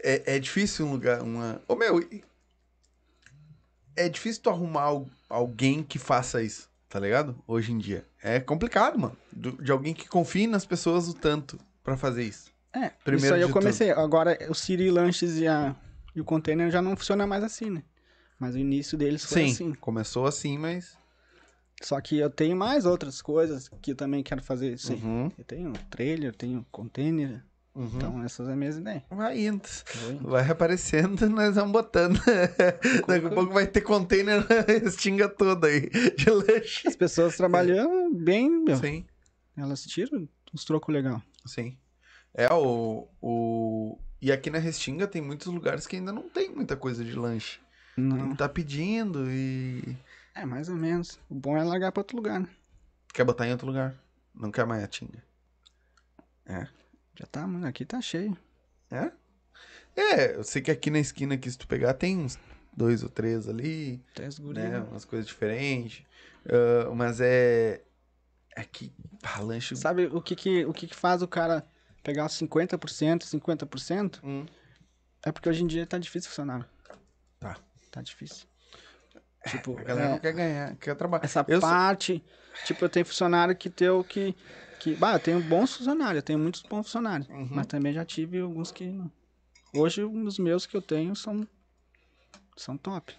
É, é difícil um lugar. Uma... Ô meu, é difícil tu arrumar al- alguém que faça isso, tá ligado? Hoje em dia. É complicado, mano. De alguém que confie nas pessoas o tanto pra fazer isso. É, Primeiro isso aí eu comecei. Agora, o Siri Lanches e, a, e o container já não funciona mais assim, né? Mas o início deles foi Sim, assim. começou assim, mas. Só que eu tenho mais outras coisas que eu também quero fazer aí. Uhum, Eu tenho trailer, eu tenho container. Uhum. Então, essas são as minhas ideias. Vai indo. Vai aparecendo, nós vamos botando. Daqui a pouco vai ter container na extinga toda aí de lanche. As pessoas trabalhando bem, meu. Sim, Elas tiram uns trocos legal. sim. É, o, o. E aqui na Restinga tem muitos lugares que ainda não tem muita coisa de lanche. Não. tá pedindo e. É, mais ou menos. O bom é largar pra outro lugar, né? Quer botar em outro lugar. Não quer mais a Tinga. Já tá, mano. Aqui tá cheio. É? É, eu sei que aqui na esquina aqui, se tu pegar, tem uns dois ou três ali. Três né? gurias. Umas coisas diferentes. Ah, mas é. É que. Ah, lanche. Sabe o que que, o que que faz o cara pegar os 50%, 50%? Hum. É porque hoje em dia tá difícil funcionar. Tá. Tá difícil. Tipo, A galera é, não quer ganhar, quer trabalhar. essa Eu sou- parte, tipo, eu tenho funcionário que teu que, que, bah, eu tenho bons funcionários, eu tenho muitos bons funcionários, Uhum. mas também já tive alguns que não. Hoje os meus que eu tenho são são top.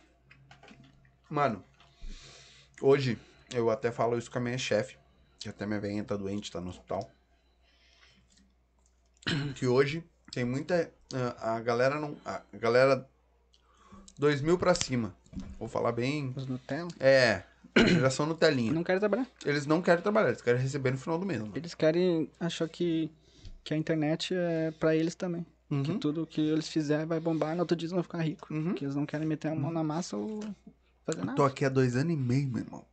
Mano, hoje eu até falo isso com a minha chefe, que até minha velhinha tá doente, tá no hospital. Que hoje tem muita. ah, A galera não. A galera. 2 mil pra cima. Vou falar bem. Os Nutella. É. Geração Nutelinha. Não quero trabalhar. Eles não querem trabalhar, eles querem receber no final do mês. mano. Eles querem achar que que a internet é pra eles também. Que Uhum. tudo que eles fizerem vai bombar, no outro dia eles vão ficar ricos. Uhum. Que eles não querem meter a mão na massa ou fazer nada. Tô aqui há dois anos e meio, meu irmão.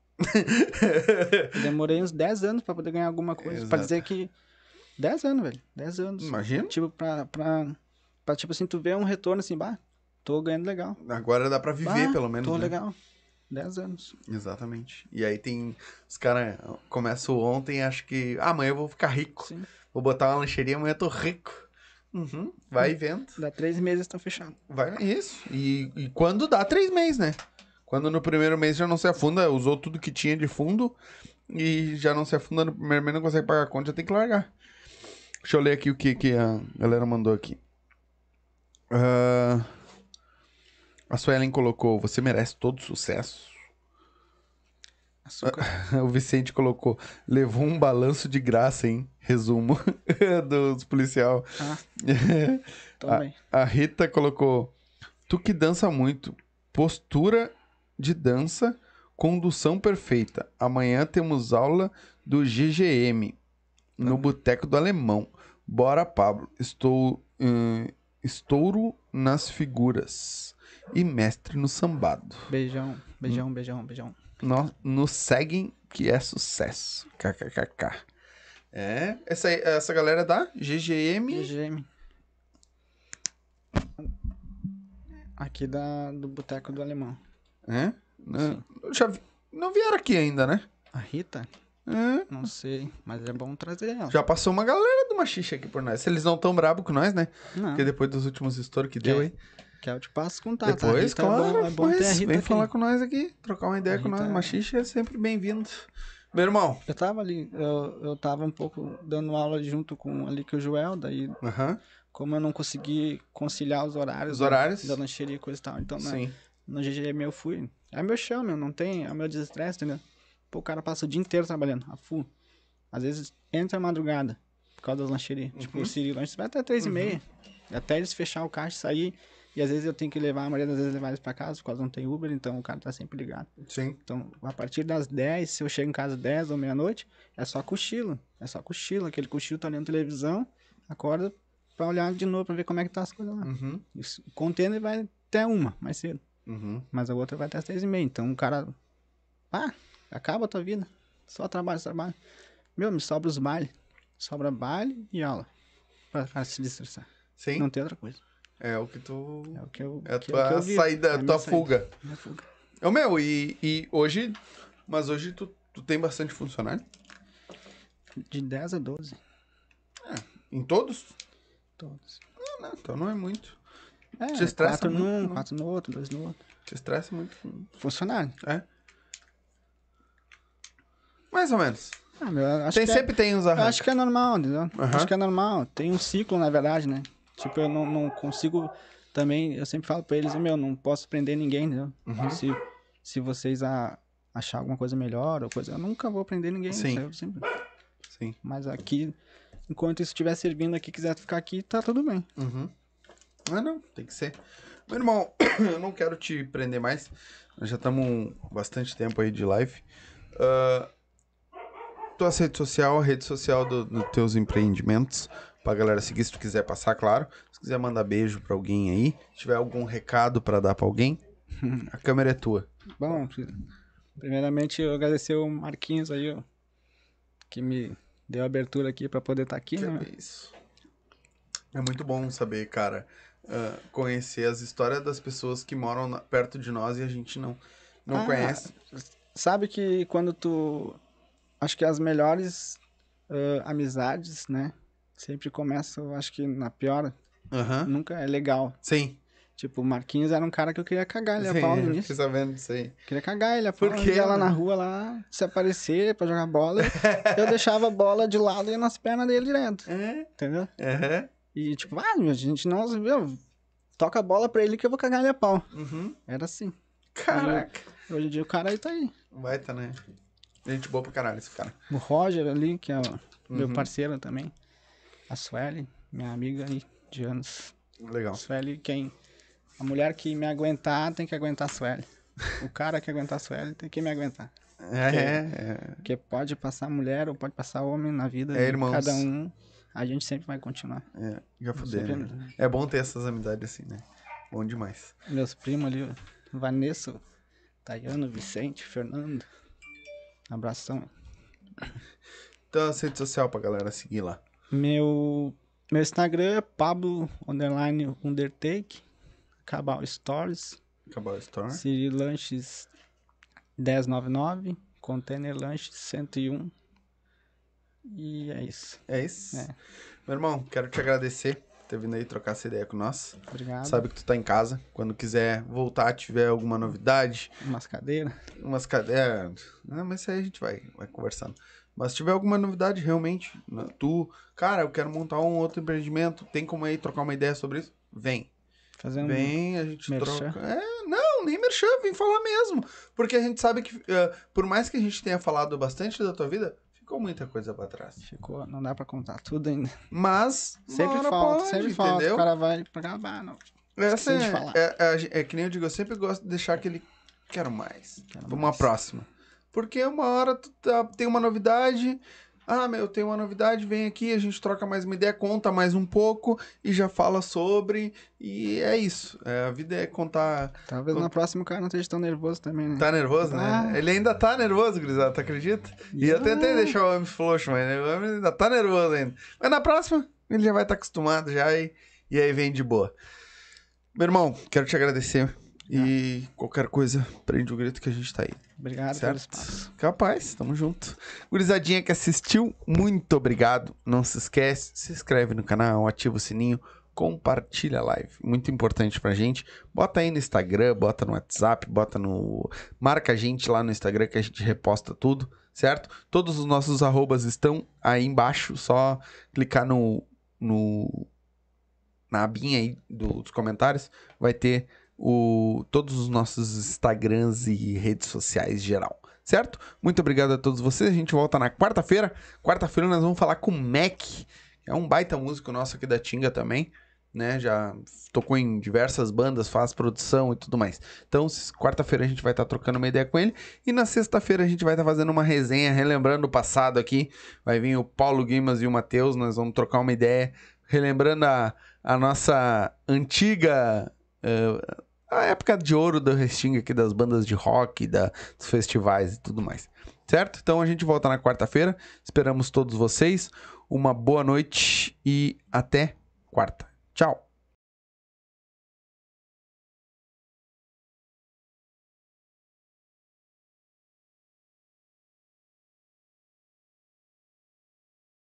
Eu Demorei uns 10 anos pra poder ganhar alguma coisa. Pra Exato. dizer que. 10 anos, velho. 10 anos. Imagina? Tipo, pra, pra, pra, tipo assim, tu ver um retorno assim, bah, Tô ganhando legal. Agora dá pra viver, Ah, pelo menos. Tô né? legal. 10 anos. Exatamente. E aí tem. Os caras começam ontem e acham que. Ah, amanhã eu vou ficar rico. Sim. Vou botar uma lancheria, amanhã eu tô rico. Uhum. Vai vendo. Dá três meses estão fechados. Vai. Isso. E, e quando dá três meses, né? Quando no primeiro mês já não se afunda, usou tudo que tinha de fundo e já não se afunda no primeiro mês, não consegue pagar a conta, já tem que largar. Deixa eu ler aqui o que, que a galera mandou aqui. Ah, a Suelen colocou: Você merece todo sucesso. O Vicente colocou: Levou um balanço de graça, hein? Resumo dos policial. Ah, também. A Rita colocou: Tu que dança muito, postura de dança, condução perfeita. Amanhã temos aula do GGM no Boteco do Alemão. Bora, Pablo. Estou hum, estouro nas figuras e mestre no sambado. Beijão, beijão, beijão, beijão. No, nos seguem que é sucesso. KKKK. É, essa, essa galera da GGM. GGM. Aqui da, do Boteco do Alemão. É? Não, já vi- não vieram aqui ainda, né? A Rita? É, Não sei, mas é bom trazer ela. já passou uma galera do machixe aqui por nós. Se eles não tão brabo com nós, né? Não, Porque depois dos últimos estouros que deu É. aí. Que eu te passo contato. depois, a Rita claro, é bom, é bom ter a depois, Rita vem aqui. falar com nós aqui, trocar uma ideia A com nós. Rita- Machixe é sempre bem-vindo. Meu irmão. Eu tava ali, eu, eu tava um pouco dando aula junto com ali com o Joel, daí como eu não consegui conciliar os horários, Os da- horários. da lancheria e coisa e tal, então Sim. no GGM eu fui. É meu chão, meu, não tem, é o meu desestresse, entendeu? Pô, o cara passa o dia inteiro trabalhando, a full. Às vezes entra a madrugada, por causa das lancherias. Tipo, Uhum. o Siri Lanches vai até três e meia. Até eles fechar o caixa e sair. E às vezes eu tenho que levar, a maioria das vezes levar eles pra casa, por causa não tem Uber, então o cara tá sempre ligado. Sim. Então, a partir das 10, se eu chego em casa 10 ou meia-noite, é só cochilo. É só cochilo. Aquele cochilo tá olhando televisão, acorda pra olhar de novo, pra ver como é que tá as coisas lá. Uhum. Isso, o container vai até uma, mais cedo. Uhum. Mas a outra vai até as três e meia. Então o cara. Ah, acaba a tua vida. Só trabalho, trabalho. Meu, me sobra os bailes. Sobra baile e aula. Pra cara se destressar. Sim. Não tem outra coisa. É o que tu. É o que eu. É a é o tua vivo. saída, É a tua saída. fuga. Fuga. Ô meu, e, e hoje. Mas hoje tu, tu tem bastante funcionário? De 10 a 12. Em todos? Todos. Não, não, então não é muito. É, Te estressa quatro muito, num, não? quatro no outro, dois no outro. Te estressa muito. Funcionário. É? Mais ou menos. Ah, meu, tem, que é- sempre tem uns arranjos. acho que é normal, entendeu? Aham. Acho que é normal. Tem um ciclo, na verdade, né? Tipo, eu não, não consigo também. Eu sempre falo pra eles, meu, não posso prender ninguém, entendeu? Uhum. Se, se vocês a, achar alguma coisa melhor ou coisa. Eu nunca vou prender ninguém. Sim. Sempre... Sim. Mas aqui, enquanto isso estiver servindo aqui, quiser ficar aqui, tá tudo bem. Uhum. Ah, não, tem que ser. Meu irmão, eu não quero te prender mais. Nós já estamos bastante tempo aí de live. Ah, tua rede social, a rede social dos do teus empreendimentos. Pra galera seguir, se tu quiser passar, claro. Se quiser mandar beijo pra alguém aí. Se tiver algum recado pra dar pra alguém, a câmera é tua. Bom, primeiramente eu agradecer o Marquinhos aí, ó, que me deu a abertura aqui pra poder estar aqui, Que né? é isso. É muito bom saber, cara, ah, conhecer as histórias das pessoas que moram na- perto de nós e a gente não, não Ah, conhece. Sabe que quando tu. Acho que as melhores ah, amizades, né? Sempre começam, acho que na pior, Aham. nunca é legal. Sim. Tipo, o Marquinhos era um cara que eu queria cagar ele a pau no eu início. sabendo disso aí. Queria cagar ele a pau. Eu ia lá na rua lá, se aparecer pra jogar bola, eu deixava a bola de lado e ia nas pernas dele direto. É? Entendeu? Aham. E tipo, ah, a gente não. Meu, toca a bola pra ele que eu vou cagar ele a pau. Uhum. Era assim. Caraca. Hoje em dia o cara aí tá aí. Vai tá, né? Gente boa pra caralho esse cara. O Roger ali, que é o meu Uhum. parceiro também. A Sueli, minha amiga aí de anos. Legal. Sueli, quem. A mulher que me aguentar tem que aguentar a Sueli. O cara que aguentar a Sueli tem que me aguentar. É, é. Porque pode passar mulher ou pode passar homem na vida É, de irmãos. cada um. A gente sempre vai continuar. é. Já fudeu, Sempre- né? É bom ter essas amizades assim, né? Bom demais. Meus primos ali, Vanessa, Tayano, Vicente, Fernando. Abração. Então, a rede social pra galera seguir lá. Meu, meu Instagram é Pablo Underline Undertake. Cabal Stories, a história. Siri Lanches 1099, Container Lanches 101. E é isso. É isso. É. Meu irmão, quero te agradecer por ter vindo aí trocar essa ideia com nós. Obrigado. Sabe que tu tá em casa. Quando quiser voltar, tiver alguma novidade, Umas cadeiras. umas cadeiras. Ah, mas isso aí a gente vai, vai conversando. Mas se tiver alguma novidade, realmente, né, tu, cara, eu quero montar um outro empreendimento, tem como aí trocar uma ideia sobre isso? Vem. Fazendo Vem, a gente merchan. troca. É, não, nem merchan, vem falar mesmo. Porque a gente sabe que, eh, por mais que a gente tenha falado bastante da tua vida, ficou muita coisa pra trás. Ficou, não dá pra contar tudo ainda. Mas, Sempre falta, pode, sempre falta. entendeu? O cara vai gravar, não. Essa é, é, é, é que nem eu digo, eu sempre gosto de deixar aquele. Quero mais. Quero Vamos mais. próxima. Porque uma hora tu tá- tem uma novidade. Ah, meu, tem uma novidade, vem aqui, a gente troca mais uma ideia, conta mais um pouco e já fala sobre. E é isso. É, a vida é contar. Talvez Con- na próxima o cara não esteja tão nervoso também, né? Tá nervoso, né? Ah. Ele ainda tá nervoso, Grisado, tu acredita? E eu tentei deixar o homem frouxo, mas o homem ainda tá nervoso ainda. Mas na próxima, ele já vai estar acostumado já e, e aí vem de boa. Meu irmão, quero te agradecer. E qualquer coisa, prende o grito que a gente tá aí. Obrigado Certo? pelo espaço. Capaz, tamo junto. Gurizadinha que assistiu, muito obrigado. Não se esquece, se inscreve no canal, ativa o sininho, compartilha a live. Muito importante pra gente. Bota aí no Instagram, bota no WhatsApp, bota no. Marca a gente lá no Instagram que a gente reposta tudo, certo? Todos os nossos arrobas estão aí embaixo, só clicar no. no na abinha aí do- dos comentários, vai ter o, todos os nossos Instagrams e redes sociais geral, certo? Muito obrigado a todos vocês. A gente volta na quarta-feira. Quarta-feira nós vamos falar com o Mac, é um baita músico nosso aqui da Tinga também, né? Já tocou em diversas bandas, faz produção e tudo mais. Então, quarta-feira a gente vai estar trocando uma ideia com ele e na sexta-feira a gente vai estar fazendo uma resenha relembrando o passado aqui. Vai vir o Paulo Guimas e o Matheus, nós vamos trocar uma ideia relembrando a, a nossa antiga eh, a época de ouro do Restinga aqui das bandas de rock, da, dos festivais e tudo mais. Certo? Então a gente volta na quarta-feira. Esperamos todos vocês. Uma boa noite e até quarta. Tchau.